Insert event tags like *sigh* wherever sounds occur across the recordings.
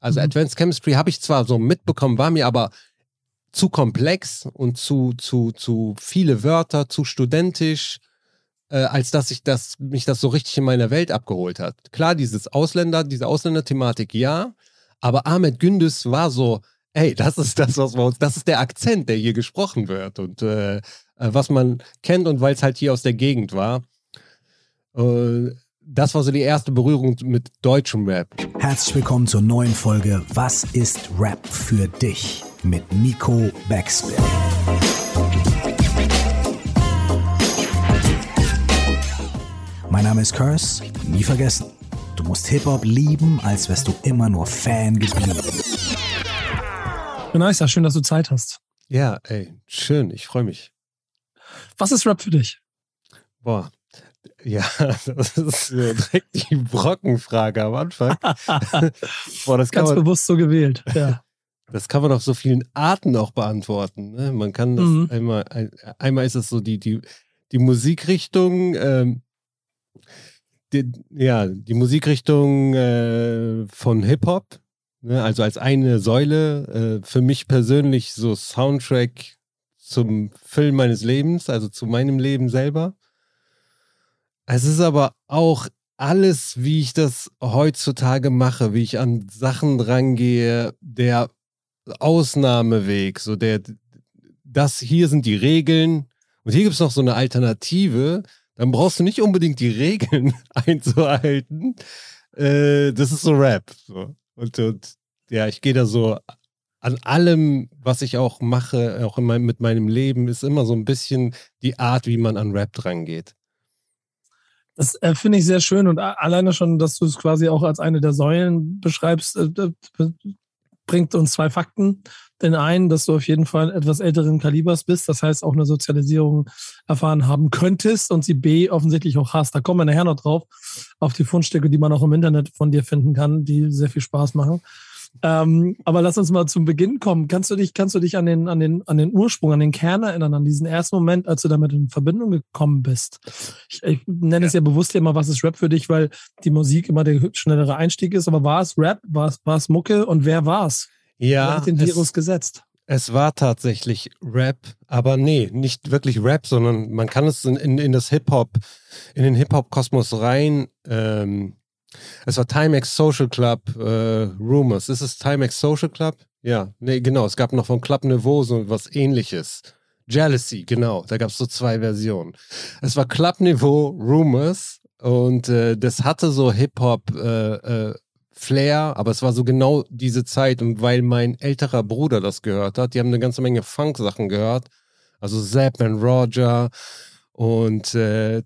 Also mhm. Advanced Chemistry habe ich zwar so mitbekommen, war mir aber zu komplex und zu, zu, zu viele Wörter, zu studentisch, äh, als dass ich das, mich das so richtig in meiner Welt abgeholt hat. Klar, dieses Ausländer, diese Ausländerthematik, ja, aber Ahmed Gündüz war so, ey, das ist das, was wir uns, das ist der Akzent, der hier gesprochen wird und äh, äh was man kennt und weil es halt hier aus der Gegend war. Äh, das war so die erste Berührung mit deutschem Rap. Herzlich willkommen zur neuen Folge Was ist Rap für dich? mit Nico Backspin. Mein Name ist Curse, nie vergessen. Du musst Hip-Hop lieben, als wärst du immer nur Fan geblieben. Nice, schön, dass du Zeit hast. Ja, ey, schön, ich freue mich. Was ist Rap für dich? Boah, ja, *laughs* das ist direkt die Brockenfrage am Anfang. *laughs* Boah, das Ganz man, bewusst so gewählt, ja. Das kann man auf so vielen Arten auch beantworten. Ne? Man kann das mhm. einmal, einmal ist es so die, die, die Musikrichtung, ähm, die, ja, die Musikrichtung äh, von Hip-Hop, ne? also als eine Säule, äh, für mich persönlich so Soundtrack zum Film meines Lebens, also zu meinem Leben selber. Es ist aber auch alles, wie ich das heutzutage mache, wie ich an Sachen rangehe, der Ausnahmeweg, so der, das hier sind die Regeln und hier gibt es noch so eine Alternative, dann brauchst du nicht unbedingt die Regeln *laughs* einzuhalten. Äh, das ist so Rap. So. Und, und ja, ich gehe da so an allem, was ich auch mache, auch mein, mit meinem Leben, ist immer so ein bisschen die Art, wie man an Rap drangeht. Das äh, finde ich sehr schön und alleine schon, dass du es quasi auch als eine der Säulen beschreibst, äh, bringt uns zwei Fakten. Den einen, dass du auf jeden Fall etwas älteren Kalibers bist, das heißt auch eine Sozialisierung erfahren haben könntest und sie B offensichtlich auch hast. Da kommen wir nachher noch drauf, auf die Fundstücke, die man auch im Internet von dir finden kann, die sehr viel Spaß machen. Ähm, aber lass uns mal zum Beginn kommen. Kannst du dich, kannst du dich an den, an den, an den Ursprung, an den Kern erinnern, an diesen ersten Moment, als du damit in Verbindung gekommen bist? Ich, ich nenne ja. es ja bewusst immer, was ist Rap für dich, weil die Musik immer der schnellere Einstieg ist. Aber war es Rap? War es, war es Mucke? Und wer war es? Ja. Wer hat den Virus es, gesetzt? Es war tatsächlich Rap, aber nee, nicht wirklich Rap, sondern man kann es in, in, in das Hip-Hop, in den Hip-Hop-Kosmos rein ähm, es war Timex Social Club äh, Rumors. Ist es Timex Social Club? Ja, nee, genau. Es gab noch von Club Niveau so was ähnliches. Jealousy, genau. Da gab es so zwei Versionen. Es war Club Niveau Rumors und äh, das hatte so Hip-Hop äh, äh, Flair, aber es war so genau diese Zeit und weil mein älterer Bruder das gehört hat, die haben eine ganze Menge Funk-Sachen gehört. Also Zapp und Roger und äh,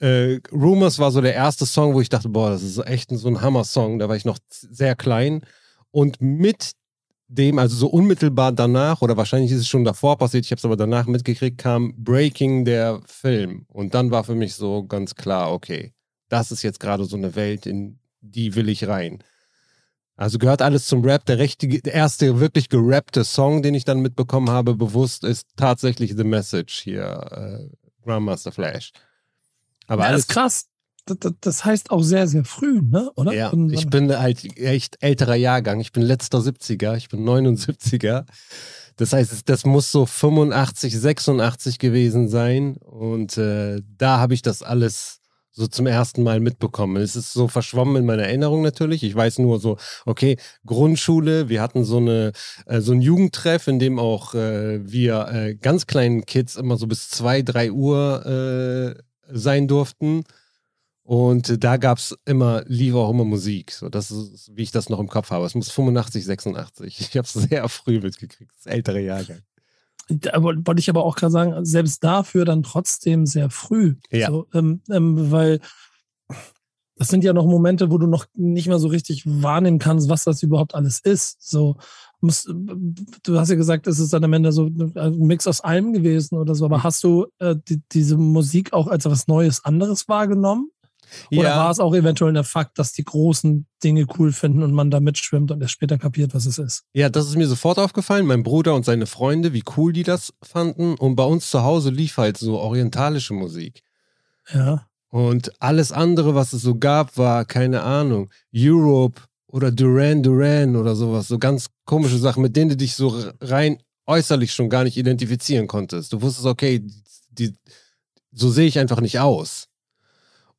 äh, Rumors war so der erste Song, wo ich dachte, boah, das ist echt so ein Hammer-Song. Da war ich noch sehr klein. Und mit dem, also so unmittelbar danach, oder wahrscheinlich ist es schon davor passiert, ich habe es aber danach mitgekriegt, kam Breaking der Film. Und dann war für mich so ganz klar, okay, das ist jetzt gerade so eine Welt, in die will ich rein. Also gehört alles zum Rap. Der, richtige, der erste wirklich gerappte Song, den ich dann mitbekommen habe, bewusst, ist tatsächlich The Message hier, äh, Grandmaster Flash. Aber ja, alles ist krass. Das, das, heißt auch sehr, sehr früh, ne? oder? Ja, ich bin halt echt älterer Jahrgang. Ich bin letzter 70er, ich bin 79er. Das heißt, das muss so 85, 86 gewesen sein. Und äh, da habe ich das alles so zum ersten Mal mitbekommen. Es ist so verschwommen in meiner Erinnerung natürlich. Ich weiß nur so, okay, Grundschule, wir hatten so eine äh, so ein Jugendtreff, in dem auch äh, wir äh, ganz kleinen Kids immer so bis zwei, drei Uhr äh, sein durften. Und da gab es immer, lief auch immer Musik. So, das ist, wie ich das noch im Kopf habe. Es muss 85, 86. Ich habe es sehr früh mitgekriegt, das ältere Jahrgang. Da wollte ich aber auch gerade sagen, selbst dafür dann trotzdem sehr früh. Ja. So, ähm, ähm, weil das sind ja noch Momente, wo du noch nicht mal so richtig wahrnehmen kannst, was das überhaupt alles ist. So, muss, du hast ja gesagt, es ist dann am Ende so ein Mix aus allem gewesen oder so, aber mhm. hast du äh, die, diese Musik auch als etwas Neues, anderes wahrgenommen? Oder ja. war es auch eventuell der Fakt, dass die großen Dinge cool finden und man da mitschwimmt und erst später kapiert, was es ist? Ja, das ist mir sofort aufgefallen. Mein Bruder und seine Freunde, wie cool die das fanden. Und bei uns zu Hause lief halt so orientalische Musik. Ja. Und alles andere, was es so gab, war, keine Ahnung, Europe oder Duran Duran oder sowas. So ganz komische Sachen, mit denen du dich so rein äußerlich schon gar nicht identifizieren konntest. Du wusstest, okay, die, so sehe ich einfach nicht aus.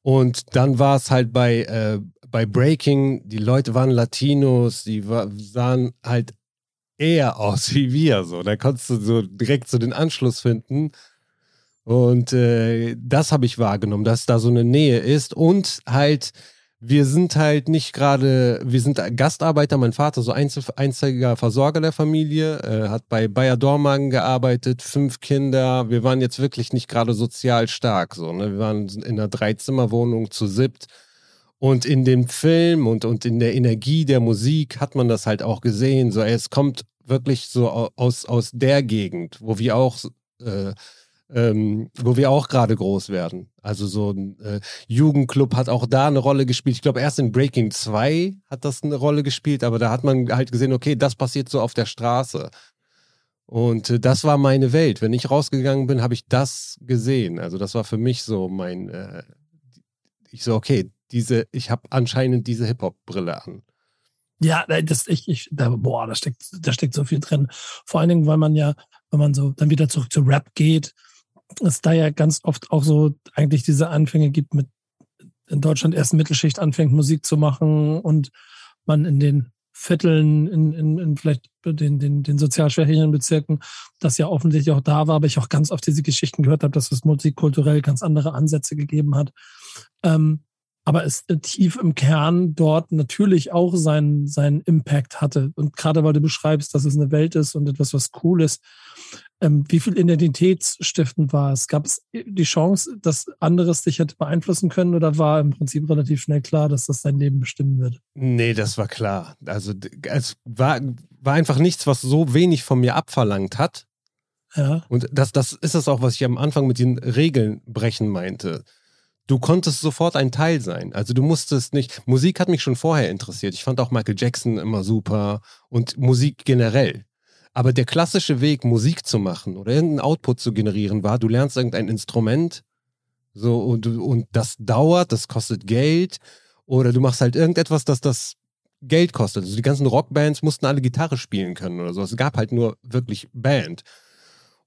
Und dann war es halt bei, äh, bei Breaking, die Leute waren Latinos, die war, sahen halt eher *laughs* aus wie wir. So. Da konntest du so direkt so den Anschluss finden. Und äh, das habe ich wahrgenommen, dass da so eine Nähe ist und halt wir sind halt nicht gerade, wir sind Gastarbeiter, mein Vater so einzel, einziger Versorger der Familie, äh, hat bei Bayer Dormagen gearbeitet, fünf Kinder. Wir waren jetzt wirklich nicht gerade sozial stark, so, ne? Wir waren in einer Dreizimmerwohnung zu siebt. Und in dem Film und, und in der Energie der Musik hat man das halt auch gesehen. So, es kommt wirklich so aus, aus der Gegend, wo wir auch äh, ähm, wo wir auch gerade groß werden. Also so ein äh, Jugendclub hat auch da eine Rolle gespielt. Ich glaube, erst in Breaking 2 hat das eine Rolle gespielt, aber da hat man halt gesehen, okay, das passiert so auf der Straße. Und äh, das war meine Welt. Wenn ich rausgegangen bin, habe ich das gesehen. Also das war für mich so mein, äh, ich so, okay, diese, ich habe anscheinend diese Hip-Hop-Brille an. Ja, das, ich, ich, da, boah, da steckt, da steckt so viel drin. Vor allen Dingen, weil man ja, wenn man so dann wieder zurück zu Rap geht, es da ja ganz oft auch so eigentlich diese Anfänge gibt mit in Deutschland erst Mittelschicht anfängt Musik zu machen und man in den Vierteln, in, in, in vielleicht den, den, den sozial schwächeren Bezirken, das ja offensichtlich auch da war, aber ich auch ganz oft diese Geschichten gehört habe, dass es multikulturell ganz andere Ansätze gegeben hat. Ähm, aber es äh, tief im Kern dort natürlich auch seinen, seinen Impact hatte. Und gerade weil du beschreibst, dass es eine Welt ist und etwas, was cool ist, ähm, wie viel identitätsstiftend war es? Gab es die Chance, dass anderes dich hätte beeinflussen können oder war im Prinzip relativ schnell klar, dass das dein Leben bestimmen wird? Nee, das war klar. Also es war, war einfach nichts, was so wenig von mir abverlangt hat. Ja. Und das, das ist es auch, was ich am Anfang mit den Regeln brechen meinte. Du konntest sofort ein Teil sein. Also du musstest nicht. Musik hat mich schon vorher interessiert. Ich fand auch Michael Jackson immer super und Musik generell. Aber der klassische Weg, Musik zu machen oder irgendeinen Output zu generieren, war, du lernst irgendein Instrument, so und, und das dauert, das kostet Geld, oder du machst halt irgendetwas, das das Geld kostet. Also die ganzen Rockbands mussten alle Gitarre spielen können oder so. Es gab halt nur wirklich Band.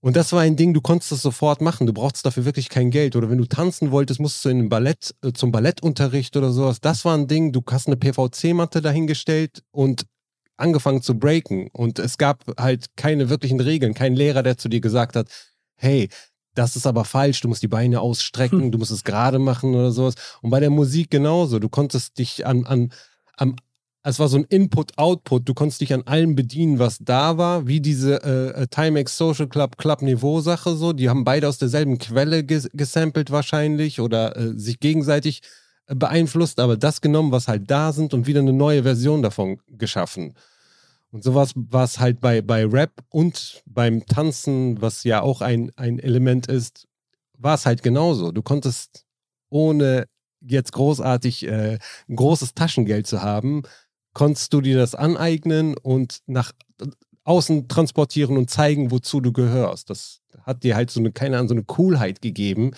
Und das war ein Ding, du konntest das sofort machen. Du brauchst dafür wirklich kein Geld. Oder wenn du tanzen wolltest, musstest du in ein Ballett, äh, zum Ballettunterricht oder sowas. Das war ein Ding, du hast eine PVC-Matte dahingestellt und angefangen zu breaken und es gab halt keine wirklichen Regeln, kein Lehrer, der zu dir gesagt hat, hey, das ist aber falsch, du musst die Beine ausstrecken, hm. *laughs* du musst es gerade machen oder sowas. Und bei der Musik genauso, du konntest dich an, an, am, es war so ein Input-Output, du konntest dich an allem bedienen, was da war, wie diese äh, äh Timex Social Club Club Niveau Sache so, die haben beide aus derselben Quelle ges gesampelt wahrscheinlich oder äh, sich gegenseitig beeinflusst, aber das genommen, was halt da sind und wieder eine neue Version davon geschaffen. Und sowas war es halt bei, bei Rap und beim Tanzen, was ja auch ein, ein Element ist, war es halt genauso. Du konntest ohne jetzt großartig äh, großes Taschengeld zu haben, konntest du dir das aneignen und nach außen transportieren und zeigen, wozu du gehörst. Das hat dir halt so eine, keine Ahnung, so eine Coolheit gegeben,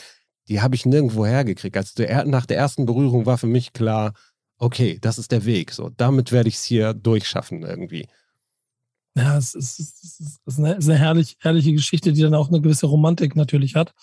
die habe ich nirgendwo hergekriegt. Also der, nach der ersten Berührung war für mich klar, okay, das ist der Weg. So, damit werde ich es hier durchschaffen irgendwie. Ja, es ist, es ist, eine, ist eine herrlich, herrliche Geschichte, die dann auch eine gewisse Romantik natürlich hat.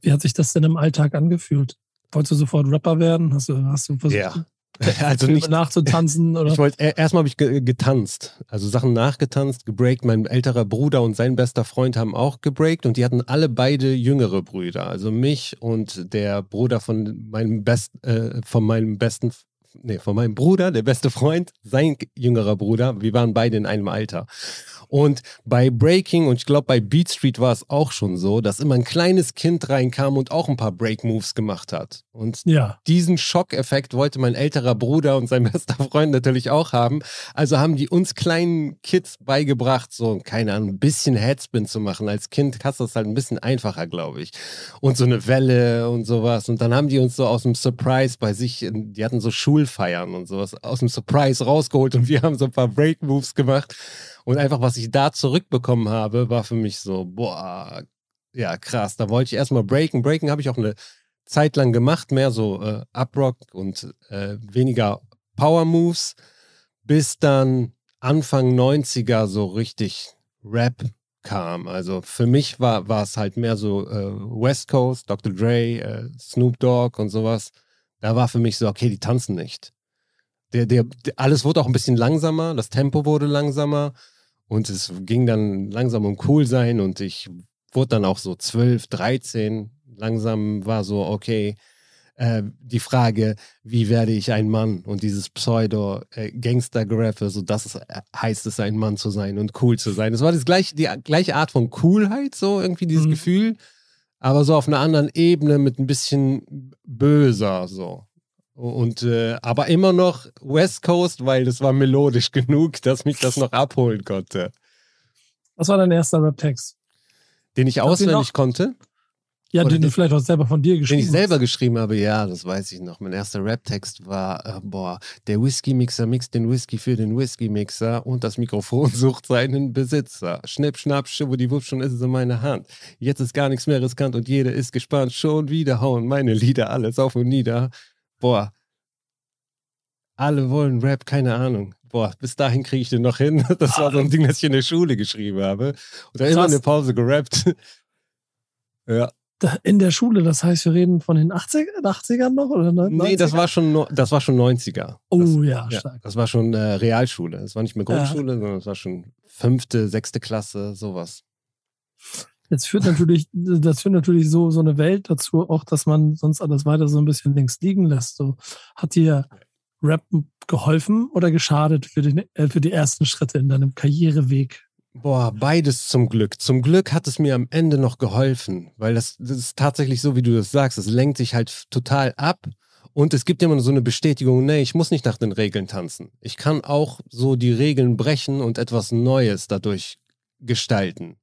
Wie hat sich das denn im Alltag angefühlt? Wolltest du sofort Rapper werden? Hast du, hast du versucht, ja. *laughs* also nicht nachzutanzen *laughs* oder? Ich wollte erstmal habe ich getanzt, also Sachen nachgetanzt, gebreakt. Mein älterer Bruder und sein bester Freund haben auch gebreakt und die hatten alle beide jüngere Brüder, also mich und der Bruder von meinem best äh, von meinem besten nee, von meinem Bruder, der beste Freund, sein jüngerer Bruder. Wir waren beide in einem Alter. Und bei Breaking und ich glaube bei Beat Street war es auch schon so, dass immer ein kleines Kind reinkam und auch ein paar Break Moves gemacht hat. Und ja. diesen Schockeffekt wollte mein älterer Bruder und sein *laughs* bester Freund natürlich auch haben. Also haben die uns kleinen Kids beigebracht, so, keine Ahnung, ein bisschen Headspin zu machen. Als Kind hast du das halt ein bisschen einfacher, glaube ich. Und so eine Welle und sowas. Und dann haben die uns so aus dem Surprise bei sich, die hatten so Schulfeiern und sowas, aus dem Surprise rausgeholt und wir haben so ein paar Break Moves gemacht. Und einfach, was ich da zurückbekommen habe, war für mich so, boah, ja, krass. Da wollte ich erstmal breaken. Breaken habe ich auch eine Zeit lang gemacht, mehr so äh, Uprock und äh, weniger Power Moves. bis dann Anfang 90er so richtig Rap kam. Also für mich war, war es halt mehr so äh, West Coast, Dr. Dre, äh, Snoop Dogg und sowas. Da war für mich so, okay, die tanzen nicht. Der, der, der, alles wurde auch ein bisschen langsamer, das Tempo wurde langsamer und es ging dann langsam um cool sein und ich wurde dann auch so 12, 13. Langsam war so, okay, äh, die Frage, wie werde ich ein Mann und dieses Pseudo-Gangster-Graffe, so das ist, äh, heißt es, ein Mann zu sein und cool zu sein. Es war das gleiche, die gleiche Art von Coolheit, so irgendwie dieses mhm. Gefühl, aber so auf einer anderen Ebene mit ein bisschen böser, so. Und äh, aber immer noch West Coast, weil das war melodisch genug, dass mich das noch abholen konnte. Was war dein erster Rap-Text? Den ich auswendig konnte? Ja, den, den, du vielleicht auch selber von dir geschrieben hast. Den ich selber geschrieben habe, ja, das weiß ich noch. Mein erster Rap-Text war, äh, boah, der Whisky-Mixer mixt den Whisky für den Whisky-Mixer und das Mikrofon *laughs* sucht seinen Besitzer. Schnipp, schnapp, wupp, schon ist es in meiner Hand. Jetzt ist gar nichts mehr riskant und jeder ist gespannt. Schon wieder hauen meine Lieder alles auf und nieder. Boah, alle wollen Rap, keine Ahnung. Boah, bis dahin kriege ich den noch hin. *laughs* Das war so ein Ding, das ich in der Schule geschrieben habe. Und da immer eine Pause gerappt. *laughs* ja in der Schule, das heißt, wir reden von den 80, 80ern noch? Oder 90er? Nee, das war schon, das war schon 90er. Oh das, ja, stark. Ja, das war schon äh, Realschule. Das war nicht mehr Grundschule, ja. sondern das war schon fünfte, sechste Klasse, sowas. Jetzt führt natürlich, *laughs* das führt natürlich so, so eine Welt dazu, auch dass man sonst alles weiter so ein bisschen links liegen lässt. So, hat dir Rap geholfen oder geschadet für, den, äh, für die ersten Schritte in deinem Karriereweg? Boah, beides zum Glück. Zum Glück hat es mir am Ende noch geholfen, weil das, das ist tatsächlich so, wie du das sagst. Es lenkt sich halt total ab und es gibt immer so eine Bestätigung, nee, ich muss nicht nach den Regeln tanzen. Ich kann auch so die Regeln brechen und etwas Neues dadurch gestalten.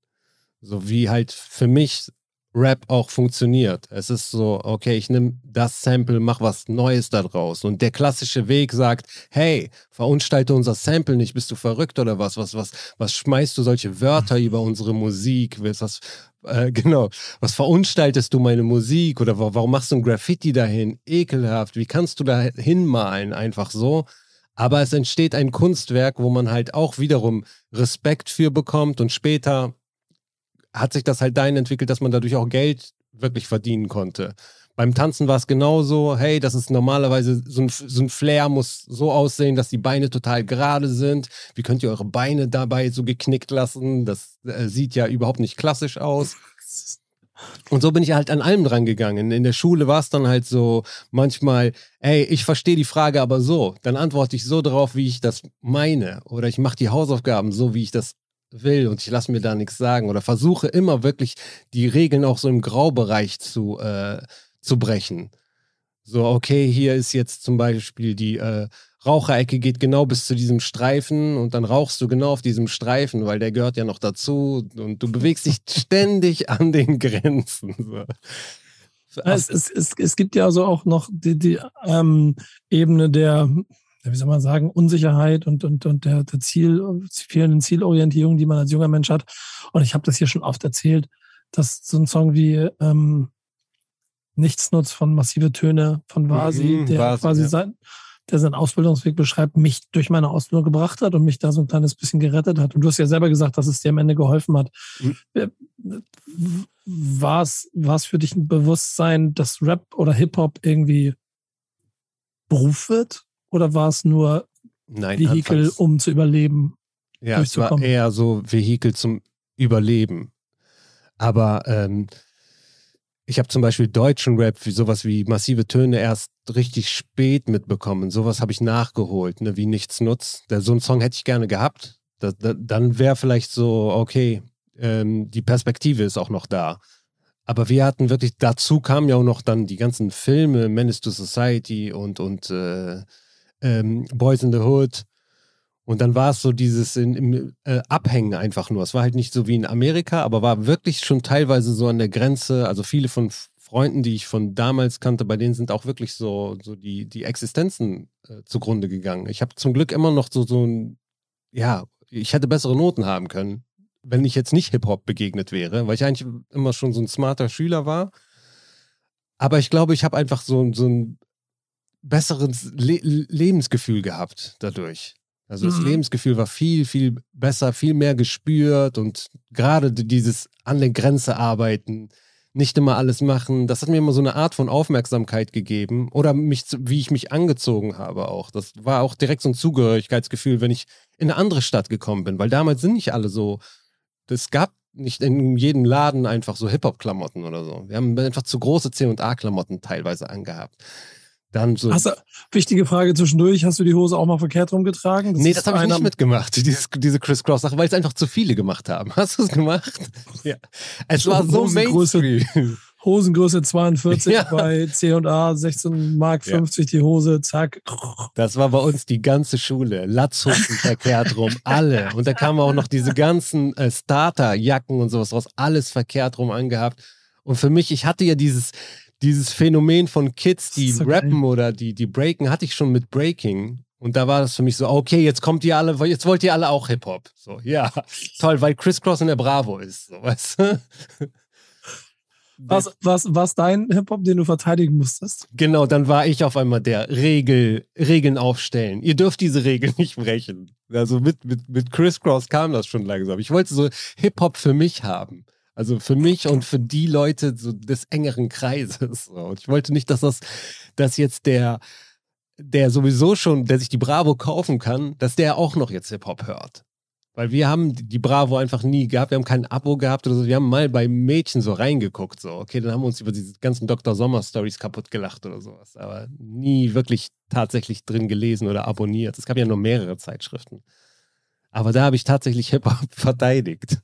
So wie halt für mich Rap auch funktioniert. Es ist so, okay, ich nehme das Sample, mach was Neues daraus. Und der klassische Weg sagt, hey, verunstalte unser Sample nicht, bist du verrückt oder was? Was, was, was schmeißt du solche Wörter *laughs* über unsere Musik? Was, äh, *laughs* genau, was verunstaltest du meine Musik? Oder warum machst du ein Graffiti dahin? Ekelhaft, wie kannst du da hinmalen? Einfach so. Aber es entsteht ein Kunstwerk, wo man halt auch wiederum Respekt für bekommt und später hat sich das halt dahin entwickelt, dass man dadurch auch Geld wirklich verdienen konnte. Beim Tanzen war es genauso, hey, das ist normalerweise so ein, so ein Flair muss so aussehen, dass die Beine total gerade sind. Wie könnt ihr eure Beine dabei so geknickt lassen? Das äh, sieht ja überhaupt nicht klassisch aus. Und so bin ich halt an allem dran gegangen. In der Schule war es dann halt so manchmal, ey, ich verstehe die Frage aber so. Dann antworte ich so darauf, wie ich das meine. Oder ich mache die Hausaufgaben so, wie ich das will und ich lasse mir da nichts sagen oder versuche immer wirklich die Regeln auch so im Graubereich zu, äh, zu brechen. So, okay, hier ist jetzt zum Beispiel die äh, Raucherecke geht genau bis zu diesem Streifen und dann rauchst du genau auf diesem Streifen, weil der gehört ja noch dazu und du bewegst dich *laughs* ständig an den Grenzen. So. Es, es, es, es gibt ja also auch noch die, die ähm, Ebene der wie soll man sagen, Unsicherheit und, und, und der, der Ziel, fehlenden Zielorientierung, die man als junger Mensch hat. Und ich habe das hier schon oft erzählt, dass so ein Song wie ähm, Nichtsnutz von Massive Töne von Vasi, mhm, der Vasi, quasi ja. sein, der seinen Ausbildungsweg beschreibt, mich durch meine Ausbildung gebracht hat und mich da so ein kleines bisschen gerettet hat. Und du hast ja selber gesagt, dass es dir am Ende geholfen hat. Mhm. Äh, war es für dich ein Bewusstsein, dass Rap oder Hip-Hop irgendwie Beruf wird? Oder war es nur Nein, Vehikel, anfangs. um zu überleben? Ja, es war eher so Vehikel zum Überleben. Aber ähm, ich habe zum Beispiel deutschen Rap, wie sowas wie massive Töne erst richtig spät mitbekommen. Sowas habe ich nachgeholt, ne, wie nichts nutzt. so einen Song hätte ich gerne gehabt. Da, da, dann wäre vielleicht so, okay, ähm, die Perspektive ist auch noch da. Aber wir hatten wirklich, dazu kamen ja auch noch dann die ganzen Filme, Menace to Society und, und äh, ähm, Boys in the Hood. Und dann war es so dieses in, im, äh, Abhängen einfach nur. Es war halt nicht so wie in Amerika, aber war wirklich schon teilweise so an der Grenze. Also viele von Freunden, die ich von damals kannte, bei denen sind auch wirklich so, so die, die Existenzen äh, zugrunde gegangen. Ich habe zum Glück immer noch so, so ein, ja, ich hätte bessere Noten haben können, wenn ich jetzt nicht Hip-Hop begegnet wäre, weil ich eigentlich immer schon so ein smarter Schüler war. Aber ich glaube, ich habe einfach so, so ein besseres Le Lebensgefühl gehabt dadurch. Also das Mhm. Lebensgefühl war viel, viel besser, viel mehr gespürt und gerade dieses an der Grenze arbeiten, nicht immer alles machen, das hat mir immer so eine Art von Aufmerksamkeit gegeben oder mich, wie ich mich angezogen habe auch. Das war auch direkt so ein Zugehörigkeitsgefühl, wenn ich in eine andere Stadt gekommen bin, weil damals sind nicht alle so, es gab nicht in jedem Laden einfach so Hip-Hop-Klamotten oder so. Wir haben einfach zu große C&A-Klamotten teilweise angehabt. Dann so. Hast du, wichtige Frage zwischendurch, hast du die Hose auch mal verkehrt rumgetragen? Nee, ist das habe ich nicht mitgemacht, dieses, diese Criss-Cross-Sache, weil es einfach zu viele gemacht haben. Hast du es gemacht? Ja. Es war so Hosengröße. Mainstream. Hosengröße 42 *laughs* Ja. bei C&A, 16 Mark Ja. 50 die Hose, zack. Das war bei uns die ganze Schule. Latzhosen *laughs* verkehrt rum, alle. Und da kamen auch noch diese ganzen äh, Starter-Jacken und sowas raus, alles verkehrt rum angehabt. Und für mich, ich hatte ja dieses, dieses Phänomen von Kids, die So rappen oder die, die breaken, hatte ich schon mit Breaking. Und da war das für mich so, okay, jetzt kommt ihr alle, jetzt wollt ihr alle auch Hip-Hop. So, ja, *laughs* toll, weil Criss Cross in der Bravo ist. So, weißt du? Was, was, was dein Hip-Hop, den du verteidigen musstest? Genau, dann war ich auf einmal der Regel, Regeln aufstellen. Ihr dürft diese Regeln *laughs* nicht brechen. Also mit, mit, mit Criss Cross kam das schon langsam. Ich wollte so Hip-Hop für mich haben. Also für mich und für die Leute so des engeren Kreises. Und ich wollte nicht, dass das, dass jetzt der, der sowieso schon, der sich die Bravo kaufen kann, dass der auch noch jetzt Hip-Hop hört. Weil wir haben die Bravo einfach nie gehabt, wir haben kein Abo gehabt oder so. Wir haben mal bei Mädchen so reingeguckt, so. Okay, dann haben wir uns über diese ganzen Dr. Sommer-Stories kaputt gelacht oder sowas. Aber nie wirklich tatsächlich drin gelesen oder abonniert. Es gab ja nur mehrere Zeitschriften. Aber da habe ich tatsächlich Hip-Hop *laughs* verteidigt.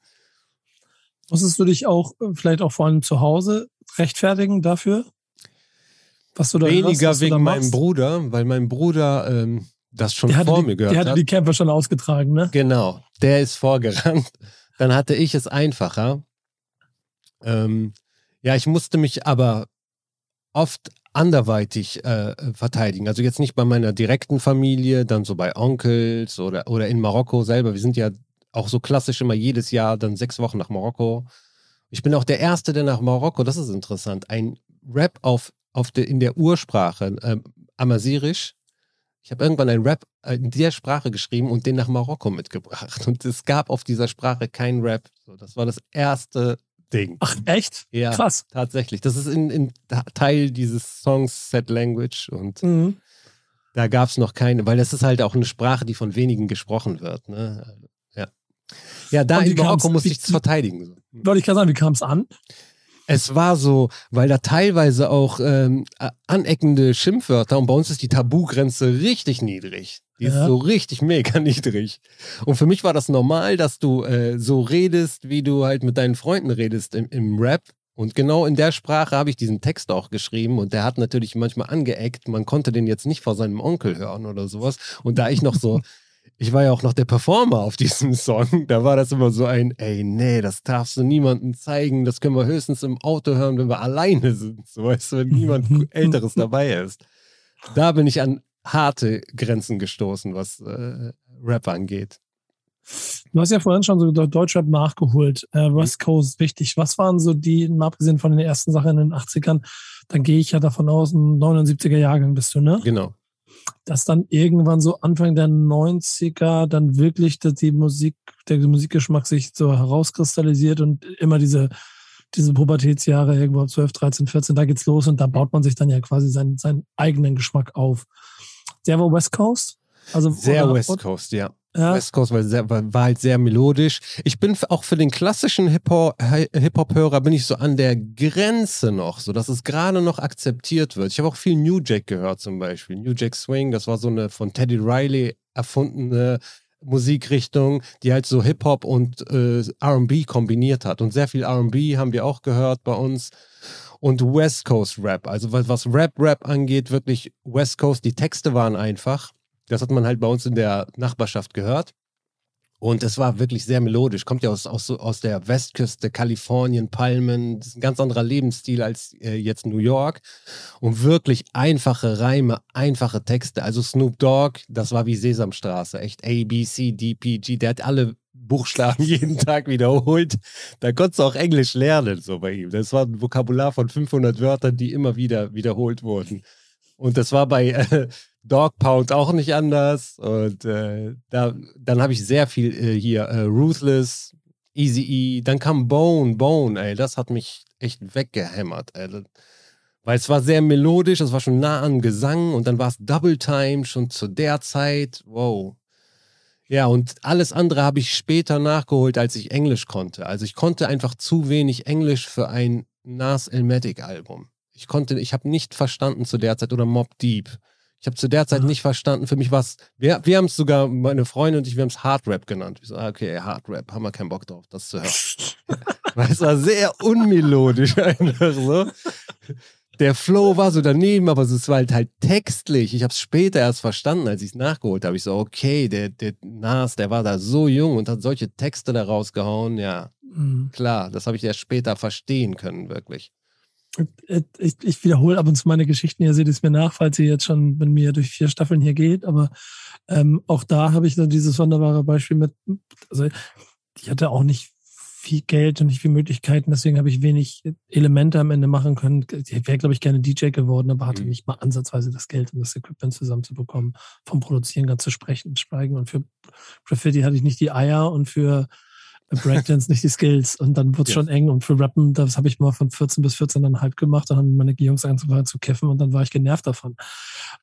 Musstest du dich auch äh, vielleicht auch vor allem zu Hause rechtfertigen dafür? Was du da Weniger da wegen meinem? Bruder, weil mein Bruder ähm, das schon Der vor die, mir gehört der hatte hat. die Kämpfe schon ausgetragen, ne? Genau, der ist vorgerannt. Dann hatte ich es einfacher. Ähm, ja, ich musste mich aber oft anderweitig äh, verteidigen. Also jetzt nicht bei meiner direkten Familie, dann so bei Onkels oder, oder in Marokko selber. Wir sind ja auch so klassisch immer jedes Jahr dann sechs Wochen nach Marokko. Ich bin auch der Erste, der nach Marokko, das ist interessant, ein Rap auf, auf de, in der Ursprache, ähm, Amazirisch. Ich habe irgendwann einen Rap äh, in der Sprache geschrieben und den nach Marokko mitgebracht. Und es gab auf dieser Sprache keinen Rap. So, das war das erste Ding. Ach, echt? Ja, Krass. tatsächlich. Das ist in, in Teil dieses Songs Set Language und Mhm. da gab es noch keine, weil das ist halt auch eine Sprache, die von wenigen gesprochen wird. Ne? Ja. da in Marokko wie- ich es verteidigen. Wollte ich gerade sagen, wie kam es an? Es war so, weil da teilweise auch ähm, aneckende Schimpfwörter und bei uns ist die Tabugrenze richtig niedrig. Die ist Ja. so richtig mega *laughs* niedrig. Und für mich war das normal, dass du äh, so redest, wie du halt mit deinen Freunden redest im, im Rap. Und genau in der Sprache habe ich diesen Text auch geschrieben und der hat natürlich manchmal angeeckt. Man konnte den jetzt nicht vor seinem Onkel hören oder sowas. Und da ich noch so, *laughs* ich war ja auch noch der Performer auf diesem *laughs* Song, da war das immer so ein, ey, nee, das darfst du niemandem zeigen, das können wir höchstens im Auto hören, wenn wir alleine sind. So weißt du, wenn niemand *laughs* Älteres dabei ist. Da bin ich an harte Grenzen gestoßen, was äh, Rap angeht. Du hast ja vorhin schon so Deutschrap nachgeholt. Äh, Mhm. West Coast, wichtig. Was waren so die, mal abgesehen von den ersten Sachen in den 80ern, dann gehe ich ja davon aus, ein 79er Jahrgang bist du, ne? Genau. Dass dann irgendwann so Anfang der 90er dann wirklich dass die Musik, der Musikgeschmack sich so herauskristallisiert und immer diese, diese Pubertätsjahre, irgendwo ab 12, 13, 14, da geht's los und da baut man sich dann ja quasi seinen, seinen eigenen Geschmack auf. Der war West Coast? Also, Sehr oder- West Coast, ja. Ja, West Coast war, sehr, war, halt sehr melodisch. Ich bin auch für den klassischen Hip-Hop- Hi- Hip-Hop-Hörer bin ich so an der Grenze noch, so dass es gerade noch akzeptiert wird. Ich habe auch viel New Jack gehört zum Beispiel. New Jack Swing, das war so eine von Teddy Riley erfundene Musikrichtung, die halt so Hip-Hop und äh, R&B kombiniert hat. Und sehr viel R&B haben wir auch gehört bei uns. Und West Coast Rap, also was Rap-Rap angeht, wirklich West Coast, die Texte waren einfach. Das hat man halt bei uns in der Nachbarschaft gehört. Und es war wirklich sehr melodisch. Kommt ja aus, aus, aus der Westküste, Kalifornien, Palmen. Das ist ein ganz anderer Lebensstil als äh, jetzt New York. Und wirklich einfache Reime, einfache Texte. Also Snoop Dogg, das war wie Sesamstraße. Echt A, B, C, D, P, G. Der hat alle Buchstaben *laughs* jeden Tag wiederholt. Da konntest du auch Englisch lernen, so bei ihm. Das war ein Vokabular von 500 Wörtern, die immer wieder wiederholt wurden. Und das war bei, *laughs* äh, Dog Pound auch nicht anders. Und äh, da, dann habe ich sehr viel äh, hier äh, Ruthless, Easy E. Dann kam Bone, Bone, ey, das hat mich echt weggehämmert, ey. Weil es war sehr melodisch, es war schon nah an Gesang und dann war es Double Time schon zu der Zeit. Wow. Ja, und alles andere habe ich später nachgeholt, als ich Englisch konnte. Also ich konnte einfach zu wenig Englisch für ein Nas Elmatic Album. Ich konnte, ich habe nicht verstanden zu der Zeit oder Mob Deep. Ich habe zu der Zeit nicht verstanden. Für mich war es, wir, wir haben es sogar, meine Freundin und ich, wir haben es Hard Rap genannt. Ich so, ah, okay, Hard Rap, haben wir keinen Bock drauf, das zu hören. *laughs* Weil es war sehr unmelodisch *laughs* einfach so. Der Flow war so daneben, aber es war halt, halt textlich. Ich habe es später erst verstanden, als ich es nachgeholt habe. Ich so, okay, der, der Nas, der war da so jung und hat solche Texte da rausgehauen. Ja, mhm. klar, das habe ich erst später verstehen können, wirklich. Ich, ich, wiederhole ab und zu meine Geschichten. Ihr seht es mir nach, falls ihr jetzt schon mit mir durch vier Staffeln hier geht. Aber ähm, auch da habe ich dann dieses wunderbare Beispiel mit. Also ich hatte auch nicht viel Geld und nicht viel Möglichkeiten. Deswegen habe ich wenig Elemente am Ende machen können. Ich wäre, glaube ich, gerne DJ geworden, aber hatte mhm. nicht mal ansatzweise das Geld, um das Equipment zusammenzubekommen, vom Produzieren ganz zu sprechen und schweigen. Und für Graffiti hatte ich nicht die Eier und für Breakdance nicht die Skills. Und dann wird es ja. schon eng. Und für Rappen, das habe ich mal von 14 bis 14,5 gemacht. Dann haben meine Jungs angefangen zu kiffen und dann war ich genervt davon.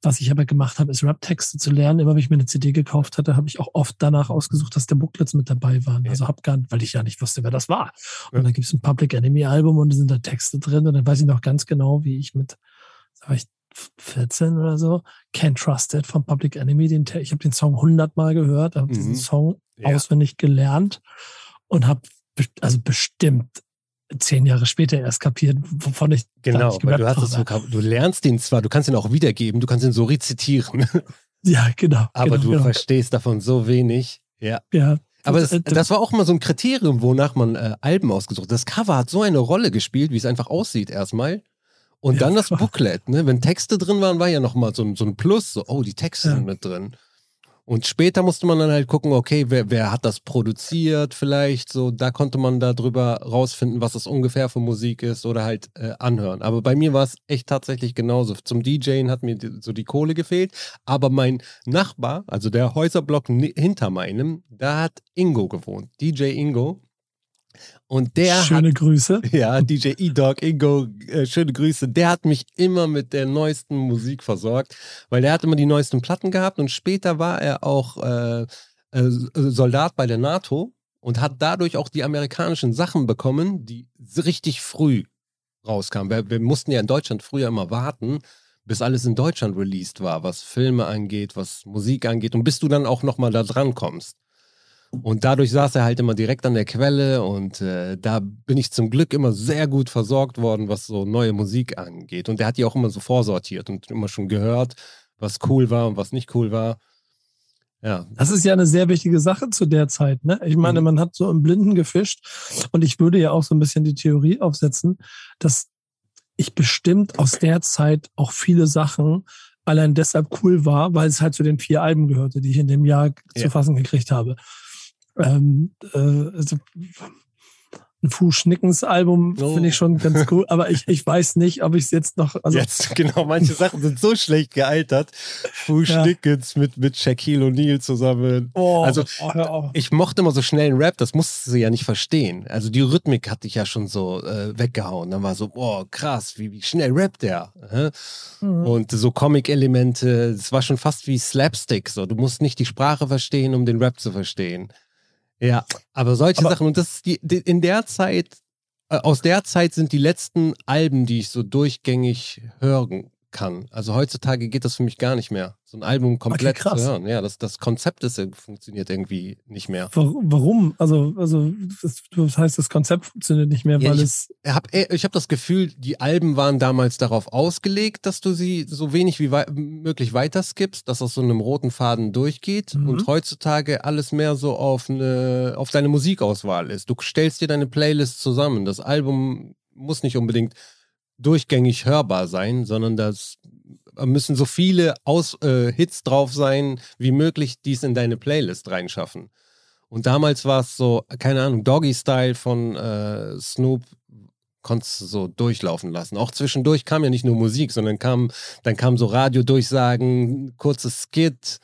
Was ich aber gemacht habe, ist Rap-Texte zu lernen. Immer wenn ich mir eine CD gekauft hatte, habe ich auch oft danach ausgesucht, dass der Booklets mit dabei waren. Also habe gar nicht, weil ich ja nicht wusste, wer das war. Und ja. dann gibt es ein Public Enemy-Album und da sind da Texte drin. Und dann weiß ich noch ganz genau, wie ich mit, sag ich, 14 oder so, Can't Trust It von Public Enemy. Den, ich habe den Song 100 Mal gehört, habe mhm. diesen Song ja. auswendig gelernt und habe also bestimmt zehn Jahre später erst kapiert, wovon ich genau, weil du hast es so, du lernst ihn zwar, du kannst ihn auch wiedergeben, du kannst ihn so rezitieren. *laughs* Ja, genau. Aber genau, du genau. verstehst davon so wenig. Ja. Ja. Aber das, das, war auch immer so ein Kriterium, wonach man äh, Alben ausgesucht hat. Das Cover hat so eine Rolle gespielt, wie es einfach aussieht erstmal. Und ja, dann das Booklet, ne? Wenn Texte drin waren, war ja nochmal so, so ein Plus, so, oh, die Texte ja. sind mit drin. Und später musste man dann halt gucken, okay, wer, wer hat das produziert vielleicht, so, da konnte man darüber rausfinden, was das ungefähr für Musik ist oder halt äh, anhören. Aber bei mir war es echt tatsächlich genauso. Zum DJen hat mir so die Kohle gefehlt, aber mein Nachbar, also der Häuserblock hinter meinem, da hat Ingo gewohnt, DJ Ingo. Und der schöne hat, Grüße. Ja, DJ E-Dog, Ingo, äh, schöne Grüße. Der hat mich immer mit der neuesten Musik versorgt, weil der hat immer die neuesten Platten gehabt und später war er auch äh, äh, Soldat bei der NATO und hat dadurch auch die amerikanischen Sachen bekommen, die richtig früh rauskamen. Wir, wir mussten ja in Deutschland früher immer warten, bis alles in Deutschland released war, was Filme angeht, was Musik angeht und bis du dann auch nochmal da dran kommst. Und dadurch saß er halt immer direkt an der Quelle und äh, da bin ich zum Glück immer sehr gut versorgt worden, was so neue Musik angeht. Und der hat die auch immer so vorsortiert und immer schon gehört, was cool war und was nicht cool war. Ja. Das ist ja eine sehr wichtige Sache zu der Zeit. Ne? Ich meine, mhm. man hat so im Blinden gefischt und ich würde ja auch so ein bisschen die Theorie aufsetzen, dass ich bestimmt aus der Zeit auch viele Sachen allein deshalb cool war, weil es halt zu den vier Alben gehörte, die ich in dem Jahr ja. zu fassen gekriegt habe ähm, äh, also ein Fußschnickens-Album oh. finde ich schon ganz cool, aber ich, ich *laughs* weiß nicht, ob ich es jetzt noch. Also jetzt, genau, manche Sachen sind so schlecht gealtert. Fußschnickens ja. mit, mit Shaquille O'Neal zusammen. Oh, also, oh, ich mochte immer so schnellen Rap, das musste sie ja nicht verstehen. Also, die Rhythmik hatte ich ja schon so äh, weggehauen. Dann war so, boah, krass, wie, wie schnell rappt der. Mhm. Und so Comic-Elemente, es war schon fast wie Slapstick. So. Du musst nicht die Sprache verstehen, um den Rap zu verstehen. Ja, aber solche aber, Sachen, und das ist die, die, in der Zeit, äh, aus der Zeit sind die letzten Alben, die ich so durchgängig hören kann. Also heutzutage geht das für mich gar nicht mehr. So ein Album komplett okay, zu hören. Ja, das, das Konzept ist, funktioniert irgendwie nicht mehr. Warum? Also, also das, das heißt, das Konzept funktioniert nicht mehr, weil ich es. Hab, ich habe das Gefühl, die Alben waren damals darauf ausgelegt, dass du sie so wenig wie wei möglich weiter skippst, dass das so einem roten Faden durchgeht mhm. und heutzutage alles mehr so auf, eine, auf deine Musikauswahl ist. Du stellst dir deine Playlist zusammen. Das Album muss nicht unbedingt durchgängig hörbar sein, sondern das müssen so viele Aus, äh, Hits drauf sein, wie möglich, die es in deine Playlist reinschaffen. Und damals war es so, keine Ahnung, Doggy Style von äh, Snoop konntest du so durchlaufen lassen. Auch zwischendurch kam ja nicht nur Musik, sondern kam, dann kam so Radiodurchsagen, kurzes Skit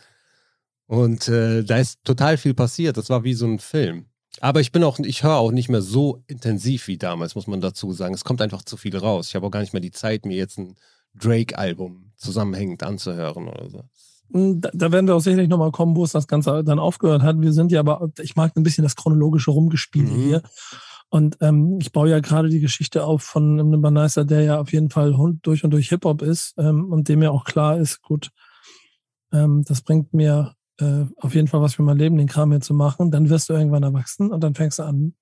und äh, da ist total viel passiert. Das war wie so ein Film. Aber ich bin auch, ich höre auch nicht mehr so intensiv wie damals, muss man dazu sagen. Es kommt einfach zu viel raus. Ich habe auch gar nicht mehr die Zeit, mir jetzt ein Drake-Album zusammenhängend anzuhören oder so. Hm, da, da werden wir auch sicherlich nochmal kommen, wo es das Ganze dann aufgehört hat. Wir sind ja aber, ich mag ein bisschen das chronologische Rumgespiele mhm. hier. Und ähm, ich baue ja gerade die Geschichte auf von einem Baneister, der ja auf jeden Fall durch und durch Hip-Hop ist ähm, und dem ja auch klar ist, gut, ähm, das bringt mir äh, auf jeden Fall was für mein Leben, den Kram hier zu machen. Dann wirst du irgendwann erwachsen und dann fängst du an,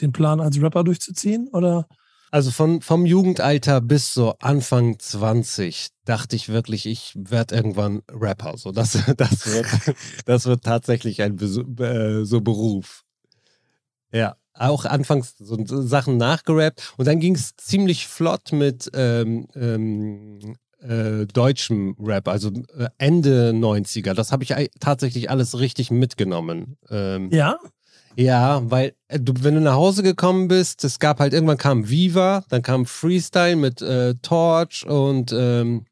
den Plan als Rapper durchzuziehen, oder? Also von, vom Jugendalter bis so Anfang 20 dachte ich wirklich, ich werde irgendwann Rapper. So, das, *laughs* das, wird, das wird tatsächlich ein äh, so Beruf. Ja, auch anfangs so Sachen nachgerappt und dann ging es ziemlich flott mit ähm, ähm, äh, deutschem Rap, also äh, Ende 90er. Das habe ich tatsächlich alles richtig mitgenommen. Ähm, ja? Ja, weil äh, du, wenn du nach Hause gekommen bist, es gab halt irgendwann kam Viva, dann kam Freestyle mit äh, Torch und ähm,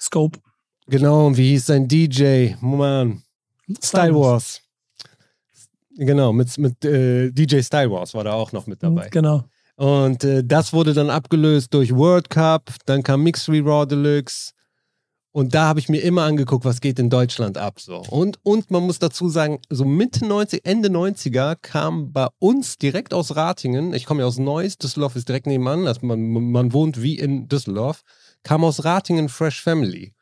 Scope. Genau, und wie hieß sein DJ? Mann. Style Wars. Genau, mit, mit äh, DJ Style Wars war da auch noch mit dabei. Genau. Und äh, das wurde dann abgelöst durch World Cup, dann kam Mix Raw Deluxe, und da habe ich mir immer angeguckt, was geht in Deutschland ab. So. Und, und man muss dazu sagen, so Mitte 90, Ende 90er kam bei uns direkt aus Ratingen, ich komme ja aus Neuss, Düsseldorf ist direkt nebenan, also man, man wohnt wie in Düsseldorf, kam aus Ratingen Fresh Family.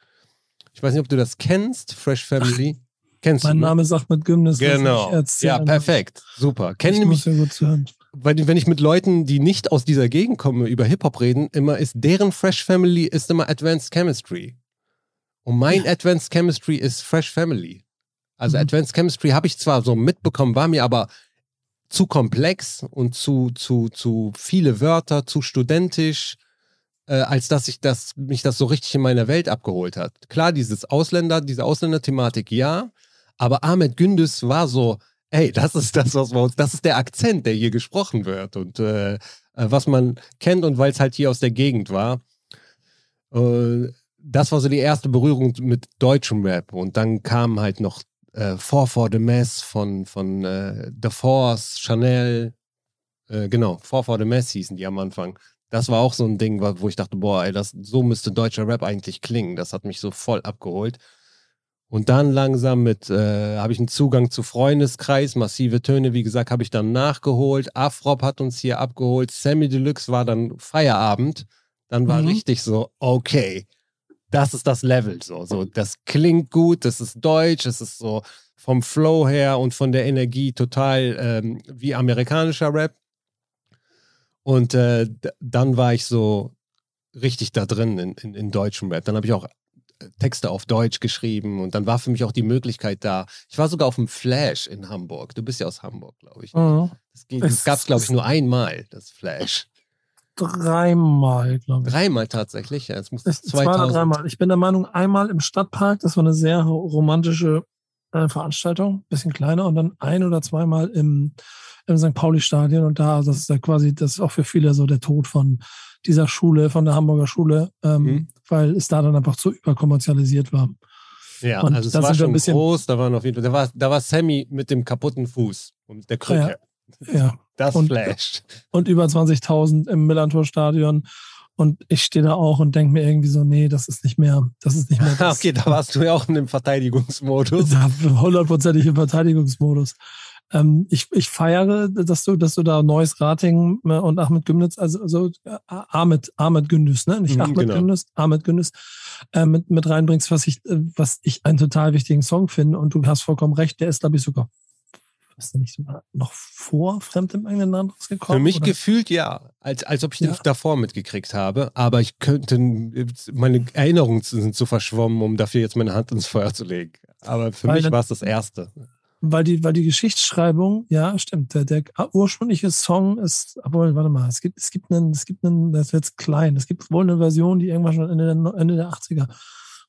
Ich weiß nicht, ob du das kennst, Fresh Family. Kennst mein du? Mein Name sagt mit Gymnast. Genau. Ja, perfekt. Super. Kenn ich mich. Gut zu hören. Weil, wenn ich mit Leuten, die nicht aus dieser Gegend kommen, über Hip-Hop reden, immer ist deren Fresh Family ist immer Advanced Chemistry. Und mein ja. Advanced Chemistry ist Fresh Family. Also mhm. Advanced Chemistry habe ich zwar so mitbekommen, war mir aber zu komplex und zu, zu, zu viele Wörter, zu studentisch, äh, als dass ich das, mich das so richtig in meiner Welt abgeholt hat. Klar, dieses Ausländer, diese Ausländerthematik, ja, aber Ahmed Gündüz war so, ey, das ist das, was wir uns, das ist der Akzent, der hier gesprochen wird und äh, äh was man kennt und weil es halt hier aus der Gegend war. Äh, das war so die erste Berührung mit deutschem Rap. Und dann kam halt noch äh, Four for the Mess von, von äh, The Force, Chanel. Äh, genau, Four for the Mess hießen die am Anfang. Das war auch so ein Ding, wo ich dachte, boah, ey, das, so müsste deutscher Rap eigentlich klingen. Das hat mich so voll abgeholt. Und dann langsam mit, äh, habe ich einen Zugang zu Freundeskreis, massive Töne, wie gesagt, habe ich dann nachgeholt. Afrop hat uns hier abgeholt. Sammy Deluxe war dann Feierabend. Dann war mhm. richtig so, okay, das ist das Level. So, so, das klingt gut, das ist deutsch, es ist so vom Flow her und von der Energie total ähm, wie amerikanischer Rap. Und äh, dann war ich so richtig da drin in, in, in deutschem Rap. Dann habe ich auch Texte auf Deutsch geschrieben und dann war für mich auch die Möglichkeit da. Ich war sogar auf dem Flash in Hamburg. Du bist ja aus Hamburg, glaube ich. Mhm. Das, das gab es, glaube ich, nur einmal, das Flash dreimal, glaube ich. Dreimal tatsächlich, ja. Es muss es, 2000. Zwei oder dreimal. Ich bin der Meinung, einmal im Stadtpark, das war eine sehr romantische äh, Veranstaltung, bisschen kleiner, und dann ein oder zweimal im, im St. Pauli-Stadion. Und da, das ist ja quasi, das ist auch für viele so der Tod von dieser Schule, von der Hamburger Schule, ähm, mhm. weil es da dann einfach zu überkommerzialisiert war. Ja, und also es war schon bisschen, groß, da waren auf jeden Fall, da war, da war Sammy mit dem kaputten Fuß und der Krücke. Ja, ja. Das und, flasht. Und über 20.000 im Millantor-Stadion. Und ich stehe da auch und denke mir irgendwie so, nee, das ist nicht mehr, das ist nicht mehr *laughs* das. okay, da warst du ja auch in dem Verteidigungsmodus. Hundertprozentig im Verteidigungsmodus. Ähm, ich, ich feiere, dass du, dass du da Neues Rating äh, und Ahmed Gümnitz, also, also äh, Ahmed, Ahmed Gündüz, ne? Nicht mhm, Ahmed genau. Gündüz, Ahmed Gündüz, äh, mit, mit reinbringst, was ich, äh, was ich einen total wichtigen Song finde. Und du hast vollkommen recht, der ist, glaube ich, sogar ist nicht noch vor Fremd im eigenen Land rausgekommen? Für mich oder? gefühlt ja, als, als ob ich ja. den davor mitgekriegt habe. Aber ich könnte, meine Erinnerungen sind zu verschwommen, um dafür jetzt meine Hand ins Feuer zu legen. Aber für weil mich war es das Erste. Weil die, weil die Geschichtsschreibung, ja, stimmt. Der, der ursprüngliche Song ist, aber warte mal, es gibt, es gibt einen, es gibt einen, das ist jetzt klein, es gibt wohl eine Version, die irgendwann schon Ende der, Ende der 80er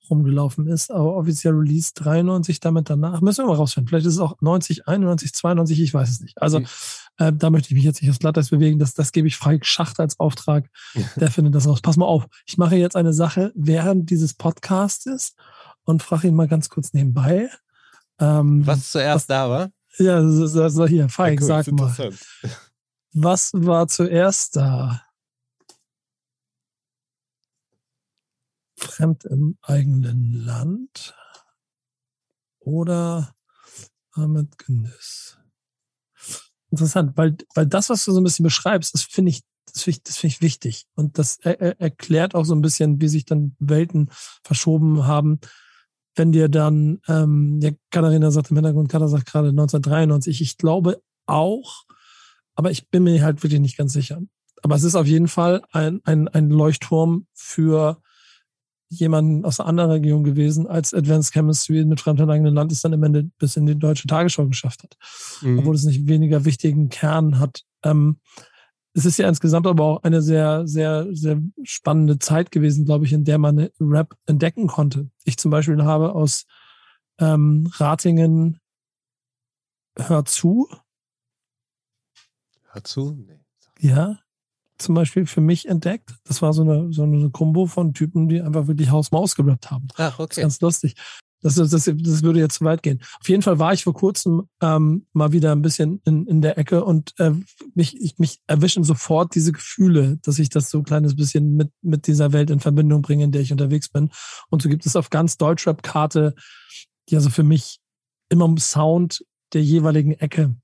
rumgelaufen ist, aber offiziell Release 93 damit danach. Müssen wir mal rausfinden. Vielleicht ist es auch 90, 91, 92, ich weiß es nicht. Also, mhm. Äh, da möchte ich mich jetzt nicht aufs Glatteis bewegen. Das, das gebe ich Frank Schacht als Auftrag. *laughs* Der findet das raus. Pass mal auf. Ich mache jetzt eine Sache während dieses Podcastes und frage ihn mal ganz kurz nebenbei. Ähm, was zuerst was, da war? Ja, so, so hier, Frank, ja, sag mal. Was war zuerst da? Fremd im eigenen Land oder Ahmed Genis? Interessant, weil, weil das, was du so ein bisschen beschreibst, das finde ich, das finde ich, das finde ich wichtig. Und das er, er erklärt auch so ein bisschen, wie sich dann Welten verschoben haben. Wenn dir dann, ähm, ja, Katharina sagt im Hintergrund, Katharina sagt gerade 1993, ich glaube auch, aber ich bin mir halt wirklich nicht ganz sicher. Aber es ist auf jeden Fall ein, ein, ein Leuchtturm für jemanden aus einer anderen Region gewesen, als Advanced Chemistry mit fremdem eigenen Land es dann im Ende bis in die deutsche Tagesschau geschafft hat. Mhm. Obwohl es nicht weniger wichtigen Kern hat. Ähm, es ist ja insgesamt aber auch eine sehr, sehr, sehr spannende Zeit gewesen, glaube ich, in der man Rap entdecken konnte. Ich zum Beispiel habe aus ähm, Ratingen Hör zu. Hör zu? Nee. Ja, zum Beispiel für mich entdeckt. Das war so eine, so eine Kombo von Typen, die einfach wirklich Haus-Maus gerappt haben. Ach, okay. ganz lustig. Das, das, das, würde jetzt zu weit gehen. Auf jeden Fall war ich vor kurzem ähm, mal wieder ein bisschen in, in der Ecke und äh, mich, ich, mich erwischen sofort diese Gefühle, dass ich das so ein kleines bisschen mit, mit dieser Welt in Verbindung bringe, in der ich unterwegs bin. Und so gibt es auf ganz Deutschrap-Karte, die also für mich immer um Sound der jeweiligen Ecke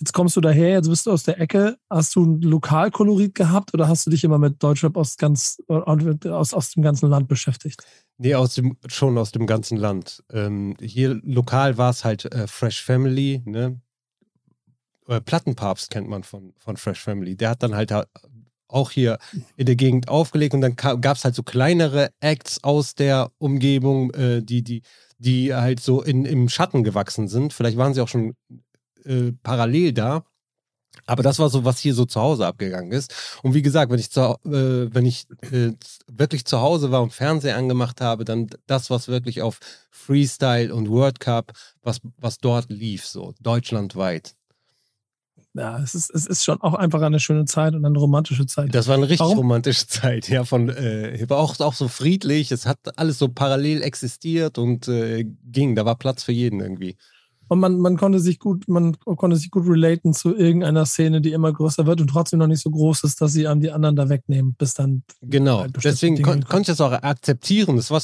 Jetzt kommst du daher, jetzt bist du aus der Ecke. Hast du ein Lokalkolorit gehabt oder hast du dich immer mit Deutschrap aus, ganz, aus, aus dem ganzen Land beschäftigt? Nee, aus dem, schon aus dem ganzen Land. Ähm, hier lokal war es halt äh, Fresh Family, ne? Äh, Plattenpapst kennt man von, von Fresh Family. Der hat dann halt auch hier in der Gegend aufgelegt und dann gab es halt so kleinere Acts aus der Umgebung, äh, die, die, die halt so in, im Schatten gewachsen sind. Vielleicht waren sie auch schon äh, parallel da. Aber das war so, was hier so zu Hause abgegangen ist. Und wie gesagt, wenn ich, zu, äh, wenn ich äh, wirklich zu Hause war und Fernseher angemacht habe, dann das, was wirklich auf Freestyle und World Cup, was, was dort lief, so deutschlandweit. Ja, es ist, es ist schon auch einfach eine schöne Zeit und eine romantische Zeit. Das war eine richtig Warum? romantische Zeit, ja, von äh, war auch, auch so friedlich, es hat alles so parallel existiert und äh, ging, da war Platz für jeden irgendwie. Und man, man konnte sich gut, man konnte sich gut relaten zu irgendeiner Szene, die immer größer wird und trotzdem noch nicht so groß ist, dass sie an die anderen da wegnehmen, bis dann. Genau. Halt Deswegen kon konnte ich das auch akzeptieren. Das war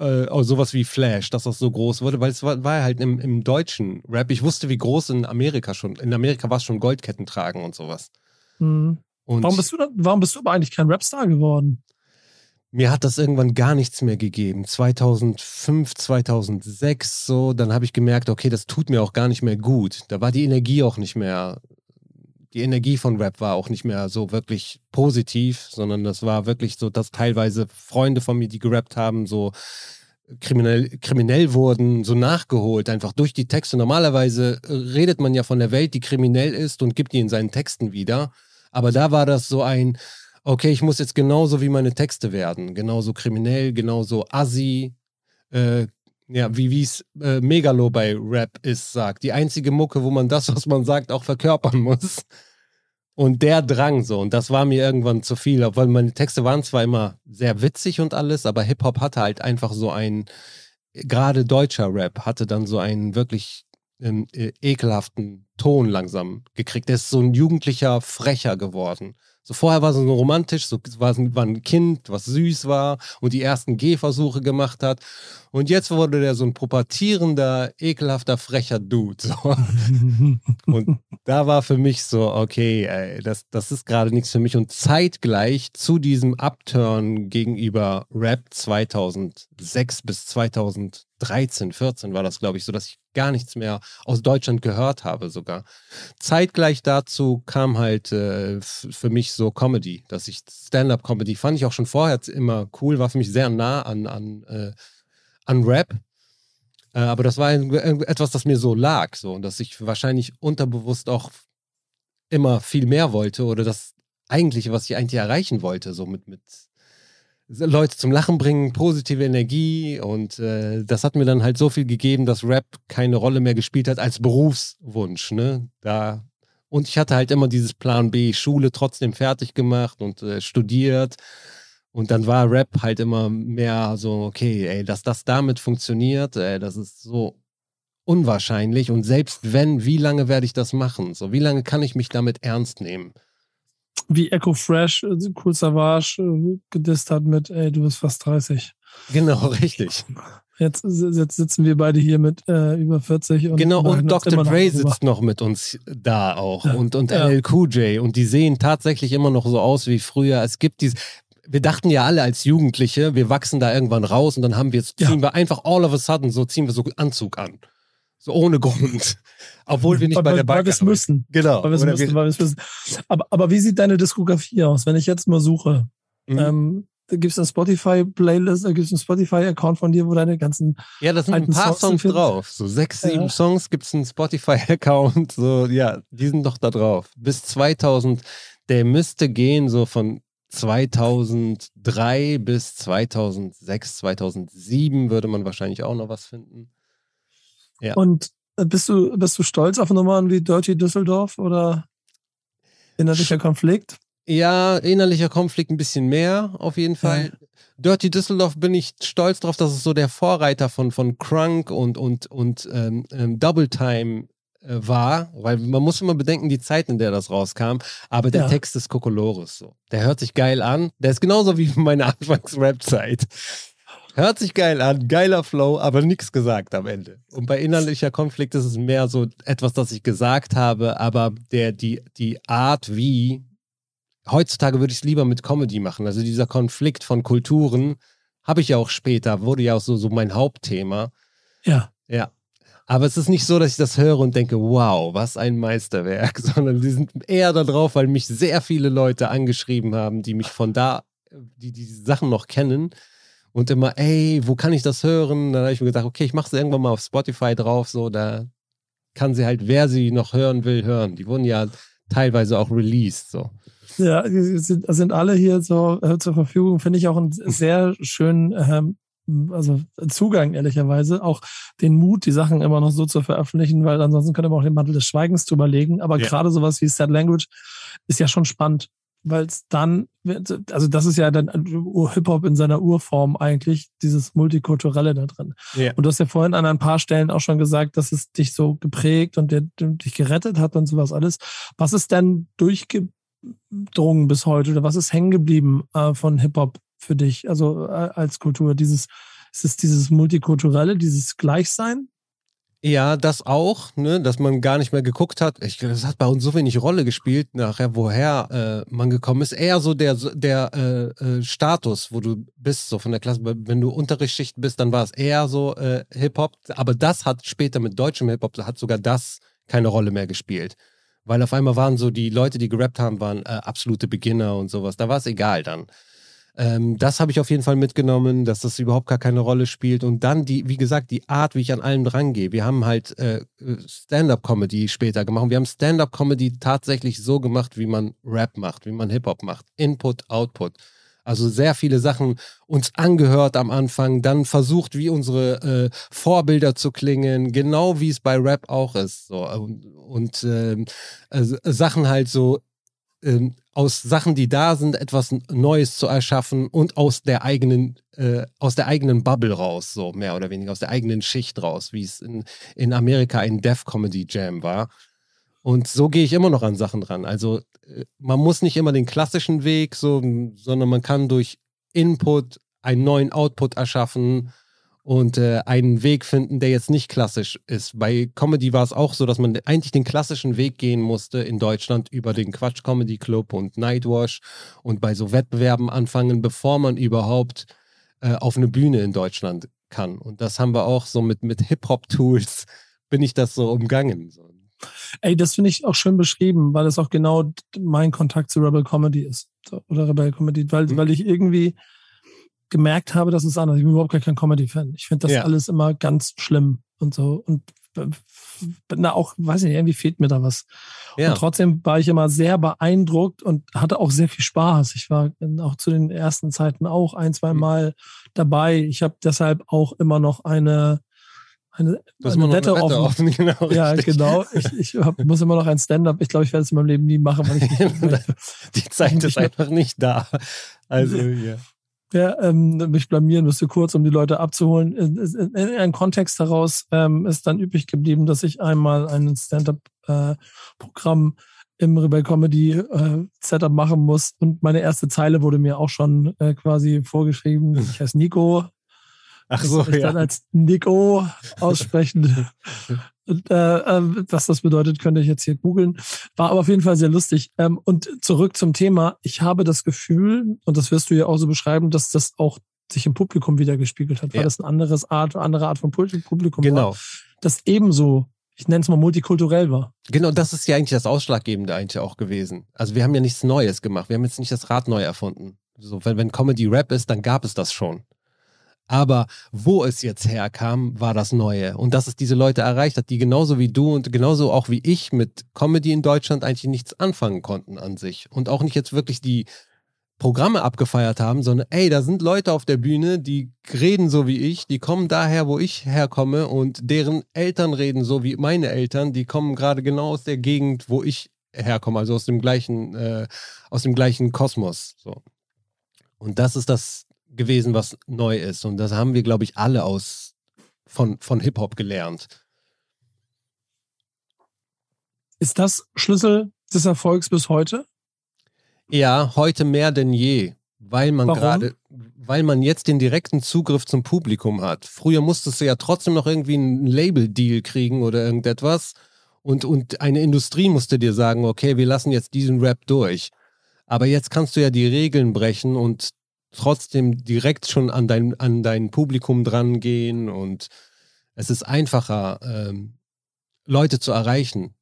äh, auch sowas wie Flash, dass das so groß wurde, weil es war, war halt im, im deutschen Rap. Ich wusste, wie groß in Amerika schon. In Amerika war es schon Goldketten tragen und sowas. Mhm. Und warum bist du da, warum bist du aber eigentlich kein Rapstar geworden? Mir hat das irgendwann gar nichts mehr gegeben. 2005, 2006 so, dann habe ich gemerkt, okay, das tut mir auch gar nicht mehr gut. Da war die Energie auch nicht mehr, die Energie von Rap war auch nicht mehr so wirklich positiv, sondern das war wirklich so, dass teilweise Freunde von mir, die gerappt haben, so kriminell, kriminell wurden, so nachgeholt, einfach durch die Texte. Normalerweise redet man ja von der Welt, die kriminell ist und gibt die in seinen Texten wieder. Aber da war das so ein, okay, ich muss jetzt genauso wie meine Texte werden, genauso kriminell, genauso assi, äh, ja, wie es äh, Megalo bei Rap ist, sagt. Die einzige Mucke, wo man das, was man sagt, auch verkörpern muss. Und der Drang so, und das war mir irgendwann zu viel, obwohl meine Texte waren zwar immer sehr witzig und alles, aber Hip-Hop hatte halt einfach so ein, gerade deutscher Rap hatte dann so einen wirklich ähm, äh, ekelhaften Ton langsam gekriegt. Der ist so ein jugendlicher Frecher geworden. So vorher war es so romantisch, so war, war ein Kind, was süß war und die ersten Gehversuche gemacht hat. Und jetzt wurde der so ein pubertierender, ekelhafter, frecher Dude. So. *laughs* und da war für mich so, okay, ey, das, das ist gerade nichts für mich. Und zeitgleich zu diesem Upturn gegenüber Rap 2006 bis 2013, 14 war das, glaube ich, so, dass ich gar nichts mehr aus Deutschland gehört habe sogar. Zeitgleich dazu kam halt äh, für mich so Comedy, dass ich Stand-up-Comedy fand ich auch schon vorher immer cool, war für mich sehr nah an, an äh, an Rap. Äh, aber das war etwas, das mir so lag, so und dass ich wahrscheinlich unterbewusst auch immer viel mehr wollte oder das eigentliche, was ich eigentlich erreichen wollte, so mit, mit Leute zum Lachen bringen, positive Energie und äh, das hat mir dann halt so viel gegeben, dass Rap keine Rolle mehr gespielt hat als Berufswunsch. Ne? Da Und ich hatte halt immer dieses Plan B, Schule trotzdem fertig gemacht und äh, studiert. Und dann war Rap halt immer mehr so, okay, ey, dass das damit funktioniert, ey, das ist so unwahrscheinlich. Und selbst wenn, wie lange werde ich das machen? So, wie lange kann ich mich damit ernst nehmen? Wie Echo Fresh, äh, Cool Savage äh, gedisst hat mit, ey, du bist fast 30. Genau, richtig. Jetzt, jetzt sitzen wir beide hier mit äh, über 40. Und genau, und Dr. Dre sitzt noch mit uns da auch ja. und, und ja. LLQJ und die sehen tatsächlich immer noch so aus wie früher. Es gibt diese, wir dachten ja alle als Jugendliche, wir wachsen da irgendwann raus und dann haben wir, ziehen ja. wir einfach all of a sudden, so ziehen wir so Anzug an. So ohne Grund. Obwohl wir nicht weil, bei der Bank Weil wir es müssen. Genau. Weil wir es müssen, weil müssen. Aber, aber wie sieht deine Diskografie aus, wenn ich jetzt mal suche? Mhm. Ähm, gibt es eine Spotify-Playlist, da gibt es einen Spotify-Account von dir, wo deine ganzen. Ja, da sind ein paar Songs, Songs drauf. So sechs, sieben ja. Songs gibt es einen Spotify-Account. So, ja, die sind doch da drauf. Bis 2000, der müsste gehen so von 2003 bis 2006, 2007 würde man wahrscheinlich auch noch was finden. Ja. Und äh, bist du, bist du stolz auf Nummern wie Dirty Düsseldorf oder innerlicher Konflikt? Ja, innerlicher Konflikt ein bisschen mehr, auf jeden Fall. Ja. Dirty Düsseldorf bin ich stolz drauf, dass es so der Vorreiter von, von Crunk und, und, und ähm, ähm, Double Time äh, war, weil man muss immer bedenken, die Zeit, in der das rauskam, aber der ja. Text ist Kokolores so. Der hört sich geil an. Der ist genauso wie meine *laughs* Anfangs-Rap-Zeit. Hört sich geil an, geiler Flow, aber nichts gesagt am Ende. Und bei innerlicher Konflikt ist es mehr so etwas, das ich gesagt habe, aber der, die, die Art, wie heutzutage würde ich es lieber mit Comedy machen. Also dieser Konflikt von Kulturen habe ich ja auch später, wurde ja auch so, so mein Hauptthema. Ja. Ja. Aber es ist nicht so, dass ich das höre und denke, wow, was ein Meisterwerk, *laughs* sondern die sind eher darauf, weil mich sehr viele Leute angeschrieben haben, die mich von da, die die Sachen noch kennen und immer, ey, wo kann ich das hören? Dann habe ich mir gedacht, okay, ich mache es irgendwann mal auf Spotify drauf, so, da kann sie halt, wer sie noch hören will, hören. Die wurden ja teilweise auch released, so. Ja, die sind, sind alle hier so äh, zur Verfügung. Finde ich auch einen sehr schönen ähm, also Zugang, ehrlicherweise. Auch den Mut, die Sachen immer noch so zu veröffentlichen, weil ansonsten könnte man auch den Mantel des Schweigens drüber legen. Aber ja. gerade sowas wie Sad Language ist ja schon spannend, weil es dann, also das ist ja dann Hip-Hop in seiner Urform eigentlich, dieses Multikulturelle da drin. Ja. Und du hast ja vorhin an ein paar Stellen auch schon gesagt, dass es dich so geprägt und der, dich gerettet hat und sowas alles. Was ist denn durchge durchgedrungen bis heute oder was ist hängen geblieben äh, von Hip-Hop für dich, also äh, als Kultur? Dieses, ist es dieses Multikulturelle, dieses Gleichsein? Ja, das auch, ne, dass man gar nicht mehr geguckt hat. Ich, das hat bei uns so wenig Rolle gespielt, nachher, woher äh, man gekommen ist. Eher so der, der äh, äh, Status, wo du bist, so von der Klasse. Wenn du Unterrichtsschicht bist, dann war es eher so äh, Hip-Hop. Aber das hat später mit deutschem Hip-Hop, hat sogar das keine Rolle mehr gespielt. Weil auf einmal waren so die Leute, die gerappt haben, waren äh, absolute Beginner und sowas. Da war es egal dann. Ähm, das habe ich auf jeden Fall mitgenommen, dass das überhaupt gar keine Rolle spielt. Und dann die, wie gesagt, die Art, wie ich an allem drangehe. Wir haben halt äh, Stand-up-Comedy später gemacht. Wir haben Stand-up-Comedy tatsächlich so gemacht, wie man Rap macht, wie man Hip-Hop macht. Input, Output. Also sehr viele Sachen uns angehört am Anfang, dann versucht, wie unsere äh, Vorbilder zu klingen, genau wie es bei Rap auch ist. So. Und, und äh, äh, Sachen halt so ähm, aus Sachen, die da sind, etwas Neues zu erschaffen und aus der eigenen, äh, aus der eigenen Bubble raus, so mehr oder weniger, aus der eigenen Schicht raus, wie es in, in Amerika ein Death Comedy Jam war. Und so gehe ich immer noch an Sachen dran. Also äh, man muss nicht immer den klassischen Weg, so, sondern man kann durch Input einen neuen Output erschaffen und äh, einen Weg finden, der jetzt nicht klassisch ist. Bei Comedy war es auch so, dass man eigentlich den klassischen Weg gehen musste in Deutschland über den Quatsch Comedy Club und Nightwash und bei so Wettbewerben anfangen, bevor man überhaupt äh, auf eine Bühne in Deutschland kann. Und das haben wir auch so mit, mit Hip-Hop-Tools, *laughs* bin ich das so umgangen. So. Ey, das finde ich auch schön beschrieben, weil es auch genau mein Kontakt zu Rebel Comedy ist. Oder Rebel Comedy, weil, mhm. weil ich irgendwie gemerkt habe, dass es anders. Ich bin überhaupt kein Comedy-Fan. Ich finde das ja. alles immer ganz schlimm und so. Und na, auch, weiß ich nicht, irgendwie fehlt mir da was. Ja. Und trotzdem war ich immer sehr beeindruckt und hatte auch sehr viel Spaß. Ich war auch zu den ersten Zeiten auch ein, zwei mhm. Mal dabei. Ich habe deshalb auch immer noch eine eine, Du hast eine Wette eine Wette offen. offen. *laughs* Genau, Ja, richtig. genau. Ich, ich hab, muss immer noch ein Stand-up. Ich glaube, ich werde es in meinem Leben nie machen, weil ich nicht, *laughs* Die Zeit ist einfach nicht da. Also, ja. Ja, ähm, mich blamieren müsste kurz, um die Leute abzuholen. In, in, in einem Kontext heraus ähm, ist dann übrig geblieben, dass ich einmal ein Stand-up-Programm im Rebel Comedy äh, Setup machen muss und meine erste Zeile wurde mir auch schon äh, quasi vorgeschrieben. Ich heiße Nico, Ach Das so, ich dann ja. als Nico aussprechen. *laughs* äh, äh, was das bedeutet, könnte ich jetzt hier googeln. War aber auf jeden Fall sehr lustig. Ähm, und zurück zum Thema. Ich habe das Gefühl, und das wirst du ja auch so beschreiben, dass das auch sich im Publikum wieder gespiegelt hat, weil Ja. das eine anderes Art, andere Art von Publikum Genau. war, das ebenso, ich nenne es mal multikulturell war. Genau, das ist ja eigentlich das Ausschlaggebende eigentlich auch gewesen. Also wir haben ja nichts Neues gemacht. Wir haben jetzt nicht das Rad neu erfunden. So, wenn, wenn Comedy Rap ist, dann gab es das schon. Aber wo es jetzt herkam, war das Neue. Und dass es diese Leute erreicht hat, die genauso wie du und genauso auch wie ich mit Comedy in Deutschland eigentlich nichts anfangen konnten an sich. Und auch nicht jetzt wirklich die Programme abgefeiert haben, sondern ey, da sind Leute auf der Bühne, die reden so wie ich, die kommen daher, wo ich herkomme und deren Eltern reden so wie meine Eltern, die kommen gerade genau aus der Gegend, wo ich herkomme, also aus dem gleichen, äh, aus dem gleichen Kosmos. So. Und das ist das gewesen, was neu ist. Und das haben wir, glaube ich, alle aus von, von Hip-Hop gelernt. Ist das Schlüssel des Erfolgs bis heute? Ja, heute mehr denn je, weil man gerade, weil man jetzt den direkten Zugriff zum Publikum hat. Früher musstest du ja trotzdem noch irgendwie einen Label-Deal kriegen oder irgendetwas und, und eine Industrie musste dir sagen, okay, wir lassen jetzt diesen Rap durch. Aber jetzt kannst du ja die Regeln brechen und trotzdem direkt schon an dein, an dein Publikum dran gehen und es ist einfacher, ähm, Leute zu erreichen.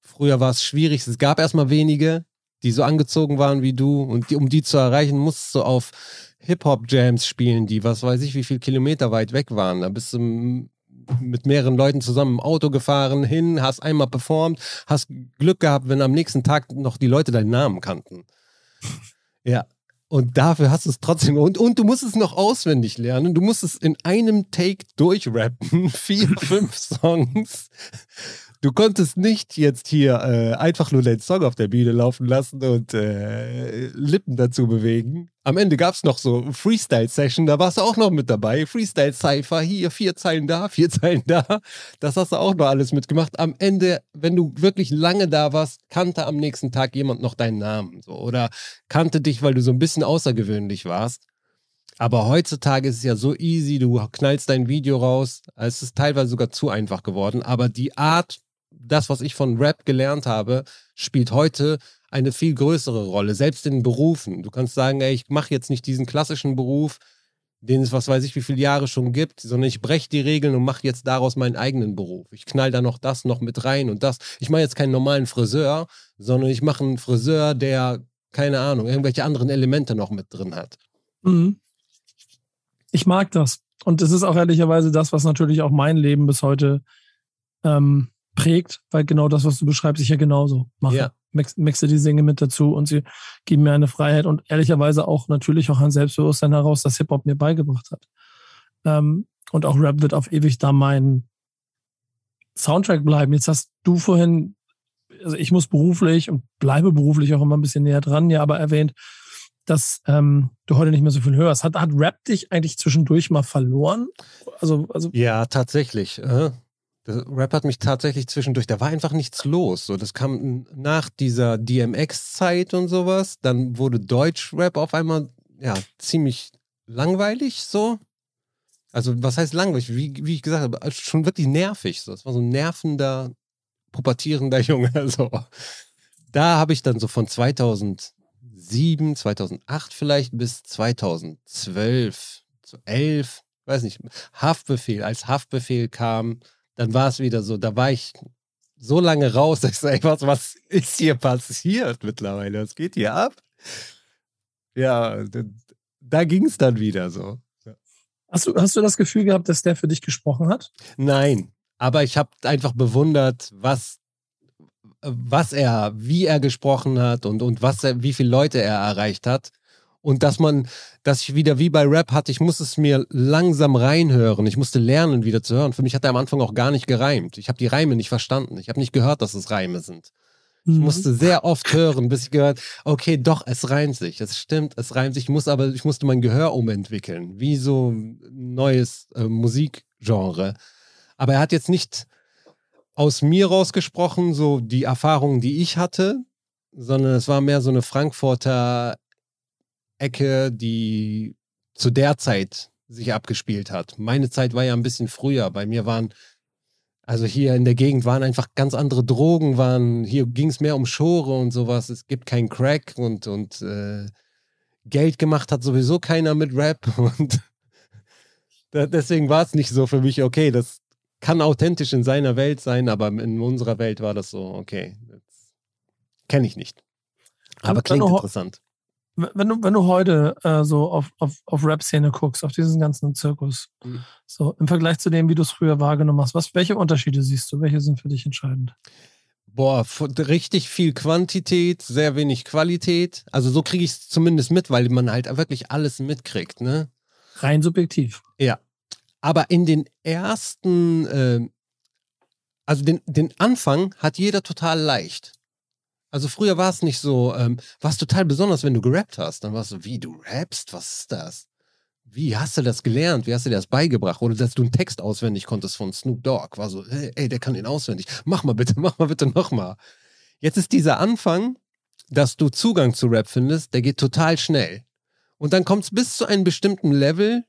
Früher war es schwierig, es gab erstmal wenige, die so angezogen waren wie du und die, um die zu erreichen, musst du auf Hip-Hop-Jams spielen, die was weiß ich, wie viel Kilometer weit weg waren. Da bist du mit mehreren Leuten zusammen im Auto gefahren, hin, hast einmal performt, hast Glück gehabt, wenn am nächsten Tag noch die Leute deinen Namen kannten. *laughs* Ja. Und dafür hast du es trotzdem. Und, und du musst es noch auswendig lernen. Du musst es in einem Take durchrappen. *laughs* Vier, fünf Songs. Du konntest nicht jetzt hier äh, einfach nur deinen Song auf der Bühne laufen lassen und äh, Lippen dazu bewegen. Am Ende gab es noch so Freestyle-Session, da warst du auch noch mit dabei. Freestyle-Cypher, hier vier Zeilen da, vier *laughs* Zeilen da. Das hast du auch noch alles mitgemacht. Am Ende, wenn du wirklich lange da warst, kannte am nächsten Tag jemand noch deinen Namen. So, oder kannte dich, weil du so ein bisschen außergewöhnlich warst. Aber heutzutage ist es ja so easy, du knallst dein Video raus. Es ist teilweise sogar zu einfach geworden. Aber die Art, das, was ich von Rap gelernt habe, spielt heute eine viel größere Rolle, selbst in Berufen. Du kannst sagen, ey, ich mache jetzt nicht diesen klassischen Beruf, den es was weiß ich wie viele Jahre schon gibt, sondern ich breche die Regeln und mache jetzt daraus meinen eigenen Beruf. Ich knall da noch das noch mit rein und das. Ich mache jetzt keinen normalen Friseur, sondern ich mache einen Friseur, der, keine Ahnung, irgendwelche anderen Elemente noch mit drin hat. Mhm. Ich mag das. Und es ist auch ehrlicherweise das, was natürlich auch mein Leben bis heute ähm, prägt, weil genau das, was du beschreibst, ich ja genauso mache. Ja. Mix, mixe die Dinge mit dazu und sie geben mir eine Freiheit und ehrlicherweise auch natürlich auch ein Selbstbewusstsein heraus, das Hip-Hop mir beigebracht hat. Ähm, und auch Rap wird auf ewig da mein Soundtrack bleiben. Jetzt hast du vorhin, also ich muss beruflich und bleibe beruflich auch immer ein bisschen näher dran, ja, aber erwähnt, dass ähm, du heute nicht mehr so viel hörst. Hat, hat Rap dich eigentlich zwischendurch mal verloren? Also, also Ja, tatsächlich. Äh. Der Rap hat mich tatsächlich zwischendurch, da war einfach nichts los. So, das kam nach dieser DMX-Zeit und sowas. Dann wurde Deutsch-Rap auf einmal ja ziemlich langweilig so. Also, was heißt langweilig? Wie, wie ich gesagt habe, schon wirklich nervig. So. Es war so ein nervender, pubertierender *laughs* Junge. So. Da habe ich dann so von 2007, 2008 vielleicht bis 2012, so 11, weiß nicht, Haftbefehl. Als Haftbefehl kam, dann war es wieder so, da war ich so lange raus, dass ich sage, was, was ist hier passiert mittlerweile? Was geht hier ab? Ja, da, da ging es dann wieder so. hast, du, hast du das Gefühl gehabt, dass der für dich gesprochen hat? Nein, aber ich habe einfach bewundert, was, was er, wie er gesprochen hat und, und was er, wie viele Leute er erreicht hat. Und dass man, dass ich wieder wie bei Rap hatte, ich musste es mir langsam reinhören. Ich musste lernen, wieder zu hören. Für mich hat er am Anfang auch gar nicht gereimt. Ich habe die Reime nicht verstanden. Ich habe nicht gehört, dass es Reime sind. Ich mhm. musste sehr oft hören, bis ich gehört, okay, doch, es reimt sich. Es stimmt, es reimt sich. Ich muss aber, ich musste mein Gehör umentwickeln, wie so ein neues äh, Musikgenre. Aber er hat jetzt nicht aus mir rausgesprochen, so die Erfahrungen, die ich hatte, sondern es war mehr so eine Frankfurter Ecke, die zu der Zeit sich abgespielt hat. Meine Zeit war ja ein bisschen früher. Bei mir waren, also hier in der Gegend waren einfach ganz andere Drogen, waren, hier ging es mehr um Schore und sowas. Es gibt kein Crack und, und äh, Geld gemacht hat sowieso keiner mit Rap *laughs* und deswegen war es nicht so für mich, okay, das kann authentisch in seiner Welt sein, aber in unserer Welt war das so, okay, kenne ich nicht. Aber klingt interessant wenn du, wenn du heute äh, so auf, auf, auf Rap-Szene guckst, auf diesen ganzen Zirkus, mhm. so im Vergleich zu dem, wie du es früher wahrgenommen hast, was, welche Unterschiede siehst du? Welche sind für dich entscheidend? Boah, richtig viel Quantität, sehr wenig Qualität. Also so kriege ich es zumindest mit, weil man halt wirklich alles mitkriegt, ne? Rein subjektiv. Ja. Aber in den ersten, äh, also den, den Anfang hat jeder total leicht. Also früher war es nicht so, ähm, war es total besonders, wenn du gerappt hast. Dann war es so, wie, du rappst? Was ist das? Wie hast du das gelernt? Wie hast du dir das beigebracht? Oder dass du einen Text auswendig konntest von Snoop Dogg. War so, hey, ey, der kann ihn auswendig. Mach mal bitte, *laughs* mach mal bitte nochmal. Jetzt ist dieser Anfang, dass du Zugang zu Rap findest, der geht total schnell. Und dann kommt es bis zu einem bestimmten Level,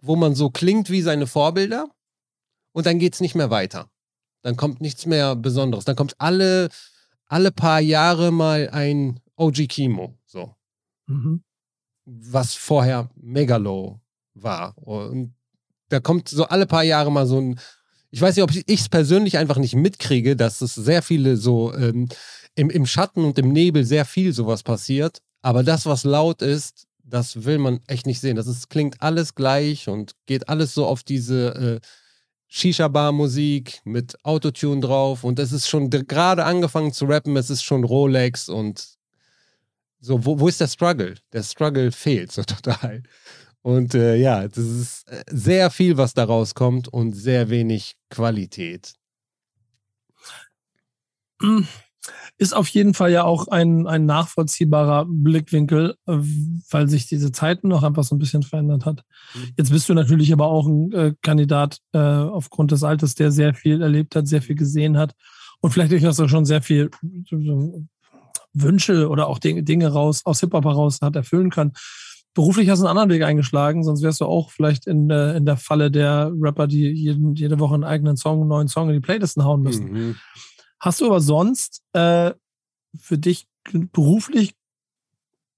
wo man so klingt wie seine Vorbilder. Und dann geht es nicht mehr weiter. Dann kommt nichts mehr Besonderes. Dann kommt alle alle paar Jahre mal ein OG Kimo, so. Mhm. Was vorher Megalo war. Und da kommt so alle paar Jahre mal so ein, ich weiß nicht, ob ich es persönlich einfach nicht mitkriege, dass es sehr viele so ähm, im, im Schatten und im Nebel sehr viel sowas passiert. Aber das, was laut ist, das will man echt nicht sehen. Das ist, klingt alles gleich und geht alles so auf diese äh, Shisha-Bar-Musik mit Autotune drauf und es ist schon gerade angefangen zu rappen, es ist schon Rolex und so, wo, wo ist der Struggle? Der Struggle fehlt so *laughs* total. Und äh, ja, das ist äh, sehr viel, was da rauskommt und sehr wenig Qualität. Ist auf jeden Fall ja auch ein, ein nachvollziehbarer Blickwinkel, äh, weil sich diese Zeiten noch einfach so ein bisschen verändert hat. Mhm. Jetzt bist du natürlich aber auch ein äh, Kandidat äh, aufgrund des Alters, der sehr viel erlebt hat, sehr viel gesehen hat und vielleicht durchaus auch schon sehr viel Wünsche oder auch Dinge, raus, aus Hip-Hop heraus hat erfüllen kann. Beruflich hast du einen anderen Weg eingeschlagen, sonst wärst du auch vielleicht in, äh, in der Falle der Rapper, die jeden, jede Woche einen eigenen Song, einen neuen Song in die Playlisten hauen müssen. Mhm. Hast du aber sonst äh, für dich beruflich,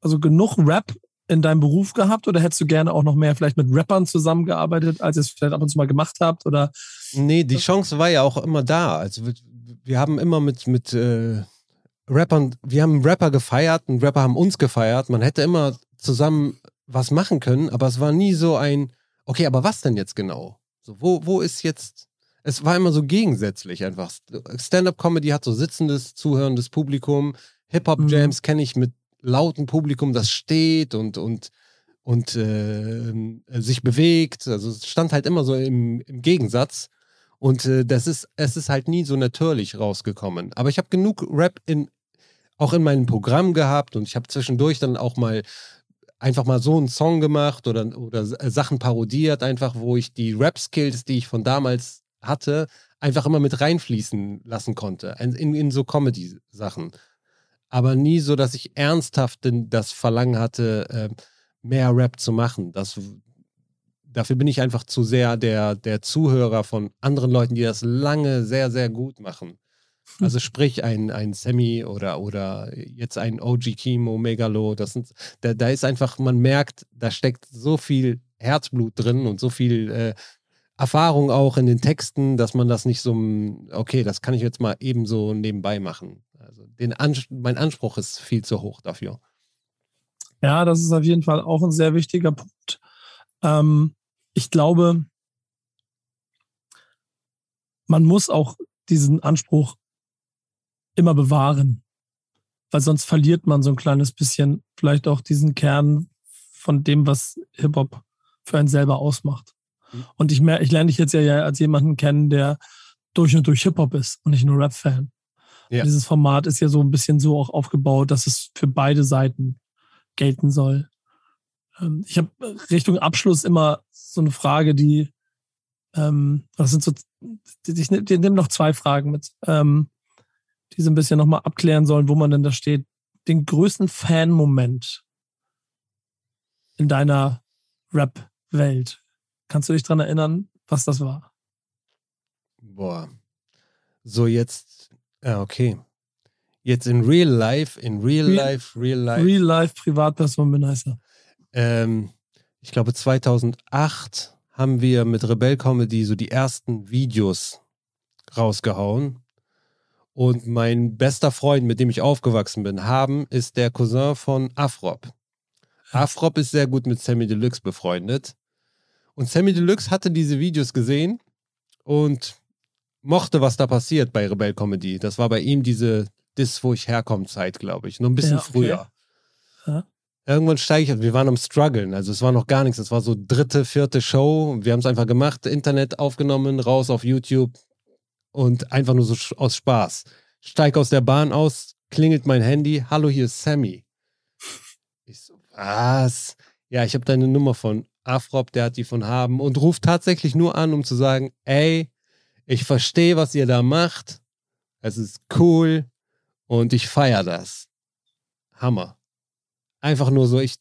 also genug Rap in deinem Beruf gehabt oder hättest du gerne auch noch mehr vielleicht mit Rappern zusammengearbeitet, als ihr es vielleicht ab und zu mal gemacht habt? Oder? Nee, die Chance war ja auch immer da. Also wir, wir haben immer mit, mit äh, Rappern, wir haben Rapper gefeiert und Rapper haben uns gefeiert. Man hätte immer zusammen was machen können, aber es war nie so ein, okay, aber was denn jetzt genau? So, wo, wo ist jetzt es war immer so gegensätzlich einfach. Stand-up-Comedy hat so sitzendes, zuhörendes Publikum. Hip-Hop-Jams mhm. kenne ich mit lautem Publikum, das steht und, und, und äh, sich bewegt. Also es stand halt immer so im, im Gegensatz. Und äh, das ist, es ist halt nie so natürlich rausgekommen. Aber ich habe genug Rap in, auch in meinem Programm gehabt und ich habe zwischendurch dann auch mal einfach mal so einen Song gemacht oder, oder Sachen parodiert, einfach wo ich die Rap-Skills, die ich von damals hatte, einfach immer mit reinfließen lassen konnte. In, in so Comedy-Sachen. Aber nie so, dass ich ernsthaft das Verlangen hatte, äh, mehr Rap zu machen. Das, dafür bin ich einfach zu sehr der, der Zuhörer von anderen Leuten, die das lange sehr, sehr gut machen. Hm. Also sprich ein, ein Sammy oder, oder jetzt ein OG Kimo, Megalo, das sind, da, da ist einfach, man merkt, da steckt so viel Herzblut drin und so viel äh, Erfahrung auch in den Texten, dass man das nicht so, okay, das kann ich jetzt mal eben so nebenbei machen. Also den Ans mein Anspruch ist viel zu hoch dafür. Ja, das ist auf jeden Fall auch ein sehr wichtiger Punkt. Ähm, ich glaube, man muss auch diesen Anspruch immer bewahren, weil sonst verliert man so ein kleines bisschen vielleicht auch diesen Kern von dem, was Hip-Hop für einen selber ausmacht. Mhm. Und ich, mer ich lerne dich jetzt ja als jemanden kennen, der durch und durch Hip-Hop ist und nicht nur Rap-Fan. Ja. Dieses Format ist ja so ein bisschen so auch aufgebaut, dass es für beide Seiten gelten soll. Ähm, ich habe Richtung Abschluss immer so eine Frage, die, ähm, das sind so, ich, nehme noch zwei Fragen mit, ähm, die so ein bisschen nochmal abklären sollen, wo man denn da steht. Den größten Fan-Moment in deiner Rap-Welt. Kannst du dich dran erinnern, was das war? Boah. So jetzt, ja, okay. Jetzt in real life, in real, Real- life, real life. Real Life Privatperson bin nicer. Ähm, ich glaube 2008 haben wir mit Rebell Comedy so die ersten Videos rausgehauen. Und mein bester Freund, mit dem ich aufgewachsen bin, haben, ist der Cousin von Afrop. Afrop ist sehr gut mit Sammy Deluxe befreundet. Und Sammy Deluxe hatte diese Videos gesehen und mochte, was da passiert bei Rebell Comedy. Das war bei ihm diese Dis, wo ich herkomme, Zeit, glaube ich. Nur ein bisschen Ja, okay. früher. Ja. Irgendwann steige ich, wir waren am struggeln, also es war noch gar nichts, es war so dritte, vierte Show, wir haben es einfach gemacht, Internet aufgenommen, raus auf YouTube und einfach nur so aus Spaß. Steig aus der Bahn aus, klingelt mein Handy, hallo, hier ist Sammy. Ich so, was? Ja, ich habe deine Nummer von Afrop, der hat die von Haben und ruft tatsächlich nur an, um zu sagen, ey, ich verstehe, was ihr da macht, es ist cool und ich feiere das. Hammer einfach nur so, ich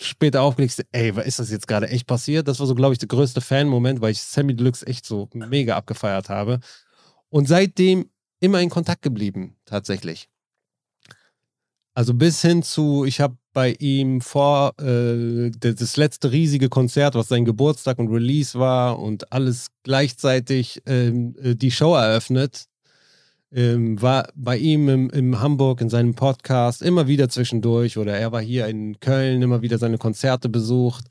später aufgelegt, ey, was ist das jetzt gerade echt passiert? Das war so, glaube ich, der größte Fan-Moment, weil ich Sammy Deluxe echt so mega abgefeiert habe. Und seitdem immer in Kontakt geblieben, tatsächlich. Also bis hin zu, ich habe bei ihm vor äh, das letzte riesige Konzert, was sein Geburtstag und Release war und alles gleichzeitig ähm, äh, die Show eröffnet ähm, war bei ihm im, im Hamburg in seinem Podcast immer wieder zwischendurch oder er war hier in Köln immer wieder seine Konzerte besucht.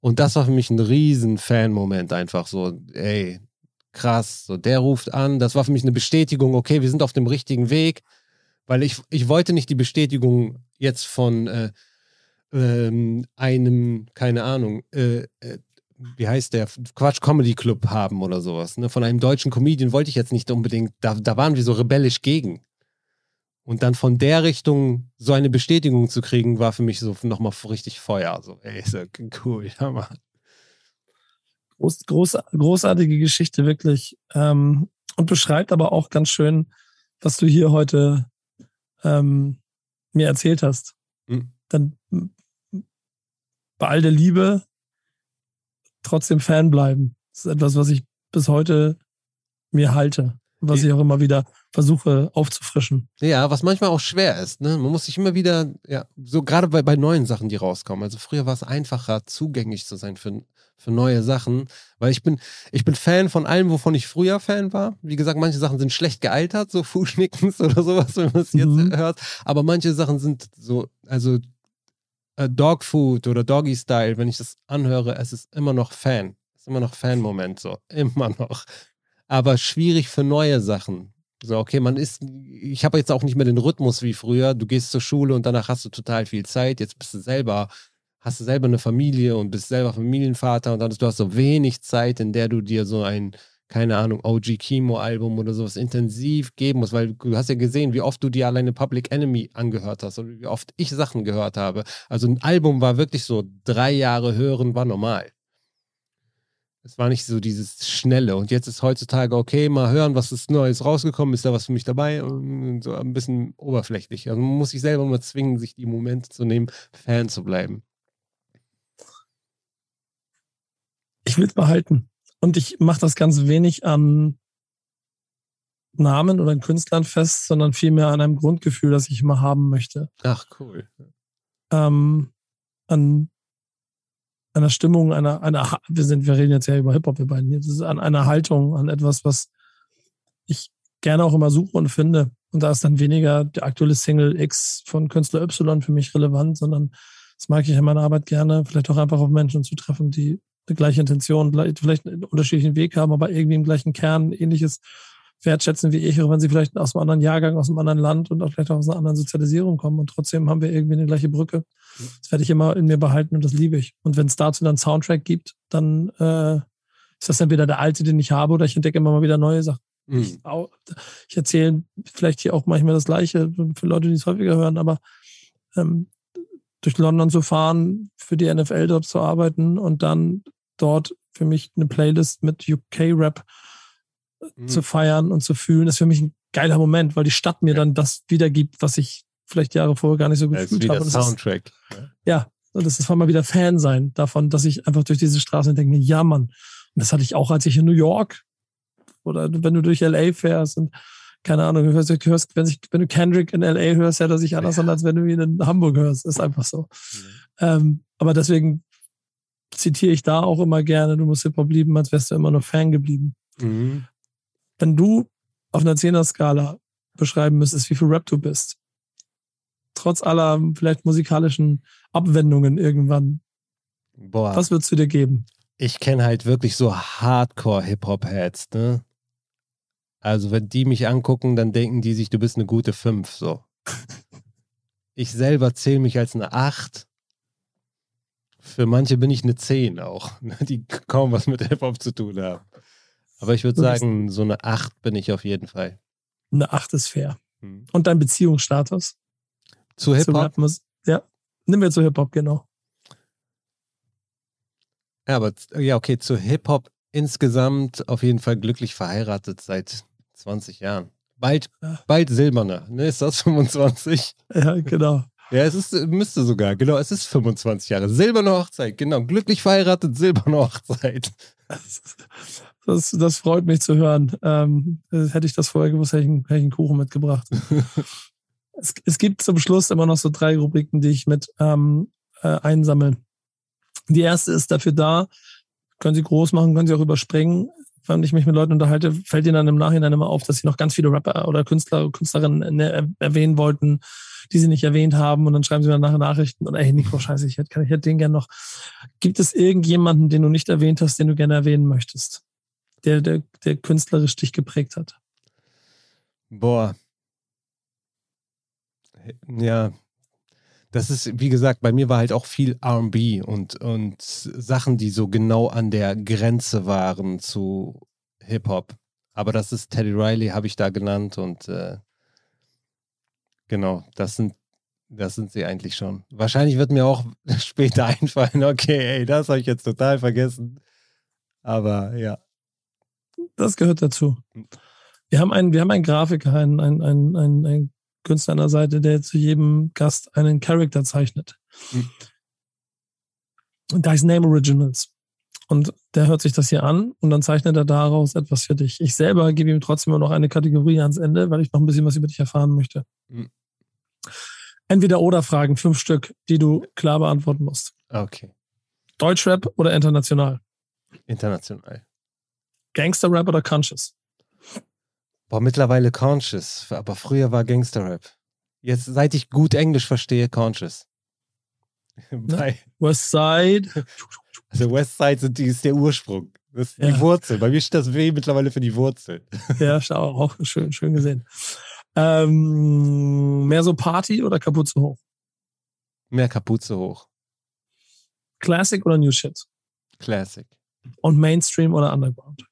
Und das war für mich ein riesen Fan-Moment einfach so, ey, krass, so der ruft an, das war für mich eine Bestätigung, okay, wir sind auf dem richtigen Weg, weil ich, ich wollte nicht die Bestätigung jetzt von äh, ähm, einem, keine Ahnung, äh, äh, wie heißt der, Quatsch Comedy Club haben oder sowas. Ne? Von einem deutschen Comedian wollte ich jetzt nicht unbedingt, da, da waren wir so rebellisch gegen. Und dann von der Richtung so eine Bestätigung zu kriegen, war für mich so nochmal richtig Feuer. So, ey, ist ja cool, *laughs* Hammer. Groß, groß, großartige Geschichte, wirklich. Ähm, und beschreibt aber auch ganz schön, was du hier heute ähm, mir erzählt hast. Mhm. Dann bei all der Liebe trotzdem Fan bleiben. Das ist etwas, was ich bis heute mir halte. Was ich auch immer wieder versuche aufzufrischen. Ja, was manchmal auch schwer ist, ne? Man muss sich immer wieder, ja, so gerade bei, bei neuen Sachen, die rauskommen. Also früher war es einfacher, zugänglich zu sein für, für neue Sachen. Weil ich bin, ich bin Fan von allem, wovon ich früher Fan war. Wie gesagt, manche Sachen sind schlecht gealtert, so *laughs* Fußschnickens oder sowas, wenn man es jetzt Mhm. hört. Aber manche Sachen sind so, also äh, Dogfood oder Doggy Style, wenn ich das anhöre, es ist immer noch Fan. Es ist immer noch Fan-Moment, so. *laughs* Immer noch. Aber schwierig für neue Sachen. So, okay, man ist, ich habe jetzt auch nicht mehr den Rhythmus wie früher. Du gehst zur Schule und danach hast du total viel Zeit. Jetzt bist du selber, hast du selber eine Familie und bist selber Familienvater und dann hast du hast so wenig Zeit, in der du dir so ein, keine Ahnung, OG Chemo-Album oder sowas intensiv geben musst, weil du hast ja gesehen, wie oft du dir alleine Public Enemy angehört hast oder wie oft ich Sachen gehört habe. Also ein Album war wirklich so drei Jahre hören war normal. Es war nicht so dieses Schnelle. Und jetzt ist heutzutage, okay, mal hören, was ist Neues rausgekommen, ist da was für mich dabei? Und so ein bisschen oberflächlich. Also man muss sich selber mal zwingen, sich die Momente zu nehmen, Fan zu bleiben. Ich will es behalten. Und ich mache das ganz wenig an Namen oder an Künstlern fest, sondern vielmehr an einem Grundgefühl, das ich immer haben möchte. Ach, cool. ähm, an einer Stimmung, einer, einer, wir sind, wir reden jetzt ja über Hip-Hop, wir beiden hier, das ist an einer Haltung, an etwas, was ich gerne auch immer suche und finde. Und da ist dann weniger der aktuelle Single X von Künstler Y für mich relevant, sondern das mag ich in meiner Arbeit gerne, vielleicht auch einfach auf Menschen zu treffen, die die gleiche Intention, vielleicht einen unterschiedlichen Weg haben, aber irgendwie im gleichen Kern ähnliches wertschätzen wie ich, auch wenn sie vielleicht aus einem anderen Jahrgang, aus einem anderen Land und auch vielleicht auch aus einer anderen Sozialisierung kommen. Und trotzdem haben wir irgendwie eine gleiche Brücke. Das werde ich immer in mir behalten und das liebe ich. Und wenn es dazu dann Soundtrack gibt, dann äh, ist das entweder der alte, den ich habe, oder ich entdecke immer mal wieder neue Sachen. Mhm. Ich, ich erzähle vielleicht hier auch manchmal das Gleiche für Leute, die es häufiger hören, aber ähm, durch London zu fahren, für die NFL dort zu arbeiten und dann dort für mich eine Playlist mit UK-Rap Mhm. zu feiern und zu fühlen, ist für mich ein geiler Moment, weil die Stadt mir dann das wiedergibt, was ich vielleicht Jahre vorher gar nicht so gefühlt wie habe. das ist, Soundtrack. ja, und das ist mal wieder Fan sein davon, dass ich einfach durch diese Straße denke, ja Mann. Und das hatte ich auch, als ich in New York oder wenn du durch LA fährst und keine Ahnung, hörst, hörst wenn, ich, wenn du Kendrick in LA hörst, hört er sich anders an, als wenn du ihn in Hamburg hörst. Ist einfach so. Ähm, aber deswegen zitiere ich da auch immer gerne, du musst Hip-Hop lieben, als wärst du immer nur Fan geblieben. Mhm. Wenn du auf einer Zehner-Skala beschreiben müsstest, wie viel Rap du bist, trotz aller vielleicht musikalischen Abwendungen irgendwann, Boah. was würdest du dir geben? ich kenne halt wirklich so Hardcore-Hip-Hop-Heads, ne? Also, wenn die mich angucken, dann denken die sich, du bist eine gute 5, so. *laughs* Ich selber zähle mich als eine 8. Für manche bin ich eine 10 auch, ne, die kaum was mit Hip-Hop zu tun haben. Aber ich würde sagen, so eine 8 bin ich auf jeden Fall. Eine 8 ist fair. Hm. Und dein Beziehungsstatus Zu Hip-Hop? Ja, nimm wir zu Hip-Hop, genau. Ja, aber ja, okay, zu Hip-Hop insgesamt auf jeden Fall glücklich verheiratet seit 20 Jahren. Bald, Ja. bald silberner, ne? Ist das *laughs* 25? Ja, genau. Ja, es ist, müsste sogar, genau, es ist 25 Jahre. Silberne Hochzeit, genau. Glücklich verheiratet, silberne Hochzeit. Das, das freut mich zu hören. Ähm, äh, hätte ich das vorher gewusst, hätte ich, einen- hätte ich einen Kuchen mitgebracht. *laughs* es, es gibt zum Schluss immer noch so drei Rubriken, die ich mit ähm, äh, einsammle. Die erste ist dafür da, können Sie groß machen, können Sie auch überspringen. Wenn ich mich mit Leuten unterhalte, fällt Ihnen dann im Nachhinein immer auf, dass Sie noch ganz viele Rapper oder Künstler, Künstlerinnen ne, erwähnen wollten, die Sie nicht erwähnt haben. Und dann schreiben Sie mir nachher Nachrichten und ey, Nico, scheiße, ich hätte, ich hätte den gern noch. Gibt es irgendjemanden, den du nicht erwähnt hast, den du gerne erwähnen möchtest? Der, der, der künstlerisch dich geprägt hat? Boah. Ja. Das ist, wie gesagt, bei mir war halt auch viel RB und, und Sachen, die so genau an der Grenze waren zu Hip-Hop. Aber das ist Teddy Riley, habe ich da genannt und äh, genau, das sind, das sind sie eigentlich schon. Wahrscheinlich wird mir auch *laughs* später einfallen, okay, ey, das habe ich jetzt total vergessen. Aber ja. Das gehört dazu. Wir haben einen, wir haben einen Grafiker, einen, einen, einen, einen, Künstler an der Seite, der zu jedem Gast einen Charakter zeichnet. Mhm. Und da ist Name Originals. Und der hört sich das hier an und dann zeichnet er daraus etwas für dich. Ich selber gebe ihm trotzdem immer noch eine Kategorie ans Ende, weil ich noch ein bisschen was über dich erfahren möchte. Mhm. Entweder oder Fragen, fünf Stück, die du klar beantworten musst. Okay. Deutschrap oder international? International. Gangsterrap oder Conscious? Boah, mittlerweile conscious, aber früher war Gangsterrap. Jetzt, seit ich gut Englisch verstehe, conscious. Bei, Westside? *laughs* also Westside sind die, ist der Ursprung. Das ist Ja. die Wurzel. Bei mir steht das W mittlerweile für die Wurzel. Ja, schau, auch schön, schön gesehen. Ähm, mehr so Party oder Kapuze hoch? Mehr Kapuze hoch. Classic oder New Shit? Classic. Und Mainstream oder Underground?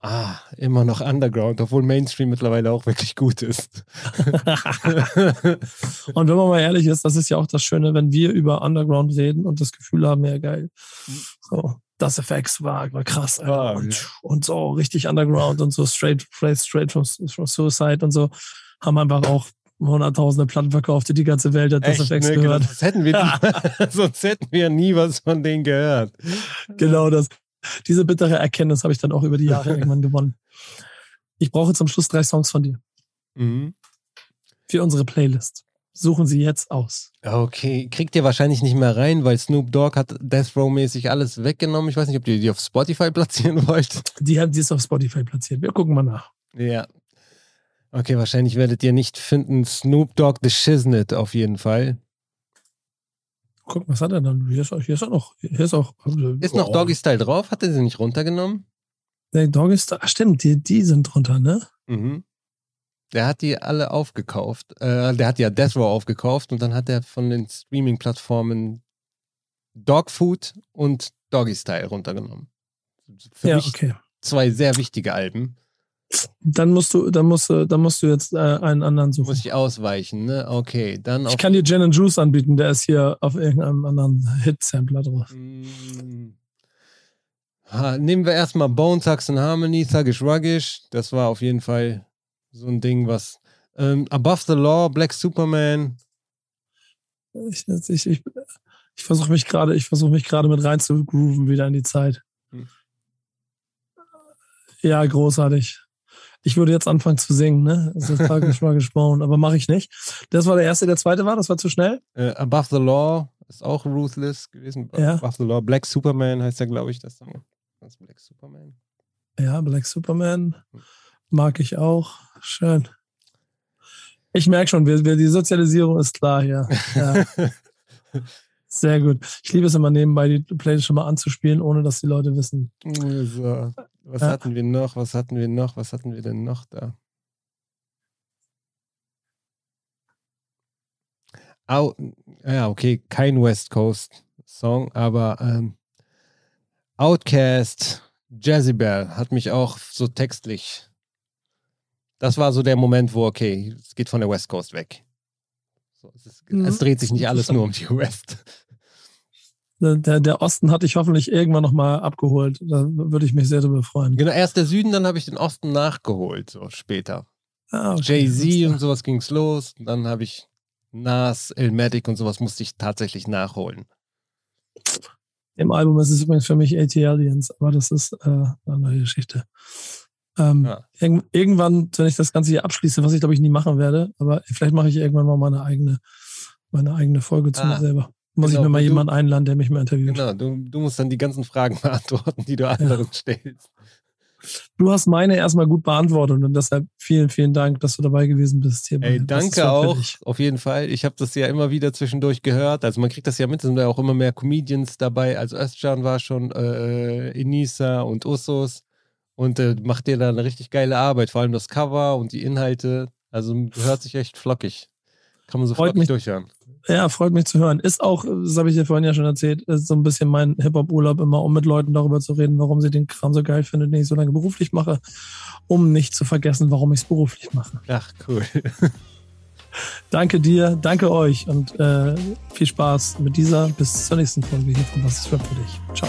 Ah, immer noch Underground, obwohl Mainstream mittlerweile auch wirklich gut ist. *laughs* und wenn man mal ehrlich ist, das ist ja auch das Schöne, wenn wir über Underground reden und das Gefühl haben, ja geil. So, das FX war, war krass. Alter. Ah, und, ja. und so richtig Underground und so straight, straight, straight from, from Suicide und so haben einfach auch hunderttausende Platten verkauft, die die ganze Welt hat das Echt, ne? gehört. Sonst hätten, wir nie, *laughs* *laughs* sonst hätten wir nie was von denen gehört. Genau das. Diese bittere Erkenntnis habe ich dann auch über die Jahre *laughs* irgendwann gewonnen. Ich brauche zum Schluss drei Songs von dir Mhm. für unsere Playlist. Suchen Sie jetzt aus. Okay, kriegt ihr wahrscheinlich nicht mehr rein, weil Snoop Dogg hat Death Row mäßig alles weggenommen. Ich weiß nicht, ob ihr die auf Spotify platzieren wollt. Die haben die ist auf Spotify platziert. Wir gucken mal nach. Ja. Okay, wahrscheinlich werdet ihr nicht finden. Snoop Dogg The Shiznit auf jeden Fall. Guck, was hat er dann? Hier ist auch, hier ist noch. Hier ist auch. Ist noch Oh. Doggy Style drauf? Hat er sie nicht runtergenommen? Nee, Doggy Style. Ach, stimmt, die, die sind drunter, ne? Mhm. Der hat die alle aufgekauft. Äh, der hat ja Death Row aufgekauft und dann hat er von den Streaming-Plattformen Dogfood und Doggy Style runtergenommen. Für ja, mich okay. zwei sehr wichtige Alben. Dann musst du, dann musst du, dann musst du jetzt äh, einen anderen suchen. Muss ich ausweichen, ne? Okay, dann. Ich kann dir Gin and Juice anbieten, der ist hier auf irgendeinem anderen Hit-Sampler drauf. Mm. Ha, nehmen wir erstmal Bone Thugs and Harmony, Thuggish Ruggish. Das war auf jeden Fall so ein Ding, was. Ähm, Above the Law, Black Superman. Ich, ich, ich, ich versuche mich gerade, ich versuche mich gerade mit rein zu grooven wieder in die Zeit. Hm. Ja, großartig. Ich würde jetzt anfangen zu singen, ne? Das ist tragisch mal gesprochen, aber mache ich nicht. Das war der erste, der zweite war, das war zu schnell. Äh, Above the Law ist auch Ruthless gewesen. Ja. Above the Law, Black Superman heißt ja, glaube ich, das Song. Das ist Black Superman. Ja, Black Superman mag ich auch. Schön. Ich merke schon, wir, wir, die Sozialisierung ist klar hier. Ja. *laughs* Sehr gut. Ich liebe es immer nebenbei, die Playlist schon mal anzuspielen, ohne dass die Leute wissen. So. Was Ja. hatten wir noch? Was hatten wir noch? Was hatten wir denn noch da? Au, ja, okay, kein West Coast Song, aber ähm, Outcast, Jezebel hat mich auch so textlich. Das war so der Moment, wo, okay, es geht von der West Coast weg. So, es, ist, Mhm. es dreht sich nicht alles nur um die West. Der, der Osten hatte ich hoffentlich irgendwann nochmal abgeholt. Da würde ich mich sehr darüber freuen. Genau, erst der Süden, dann habe ich den Osten nachgeholt, so später. Ah, okay. Jay-Z und sowas ging's los. Dann habe ich Nas, Elmatic und sowas musste ich tatsächlich nachholen. Im Album ist es übrigens für mich AT Aliens, aber das ist äh, eine andere Geschichte. Ähm, Ja. irg irgendwann, wenn ich das Ganze hier abschließe, was ich glaube ich nie machen werde, aber vielleicht mache ich irgendwann mal meine eigene, meine eigene Folge zu Ah, mir selber. Muss genau, ich mir mal jemanden einladen, der mich mal interviewt. Genau, du, du musst dann die ganzen Fragen *laughs* beantworten, die du anderen stellst. Du hast meine erstmal gut beantwortet und deshalb vielen, vielen Dank, dass du dabei gewesen bist. Hier Ey, danke auch, auf jeden Fall. Ich habe das ja immer wieder zwischendurch gehört. Also man kriegt das ja mit, es sind ja auch immer mehr Comedians dabei. Also Özcan war schon, äh, Enisa und Usos und äh, macht dir da eine richtig geile Arbeit, vor allem das Cover und die Inhalte. Also hört sich echt flockig. Kann man so Freut flockig mich. durchhören. Ja, freut mich zu hören. Ist auch, das habe ich dir vorhin ja schon erzählt, ist so ein bisschen mein Hip-Hop-Urlaub immer, um mit Leuten darüber zu reden, warum sie den Kram so geil finden, den ich so lange beruflich mache, um nicht zu vergessen, warum ich es beruflich mache. Ach, cool. *laughs* Danke dir, danke euch und äh, viel Spaß mit dieser. Bis zur nächsten Folge hier von Was ist Rap für dich. Ciao.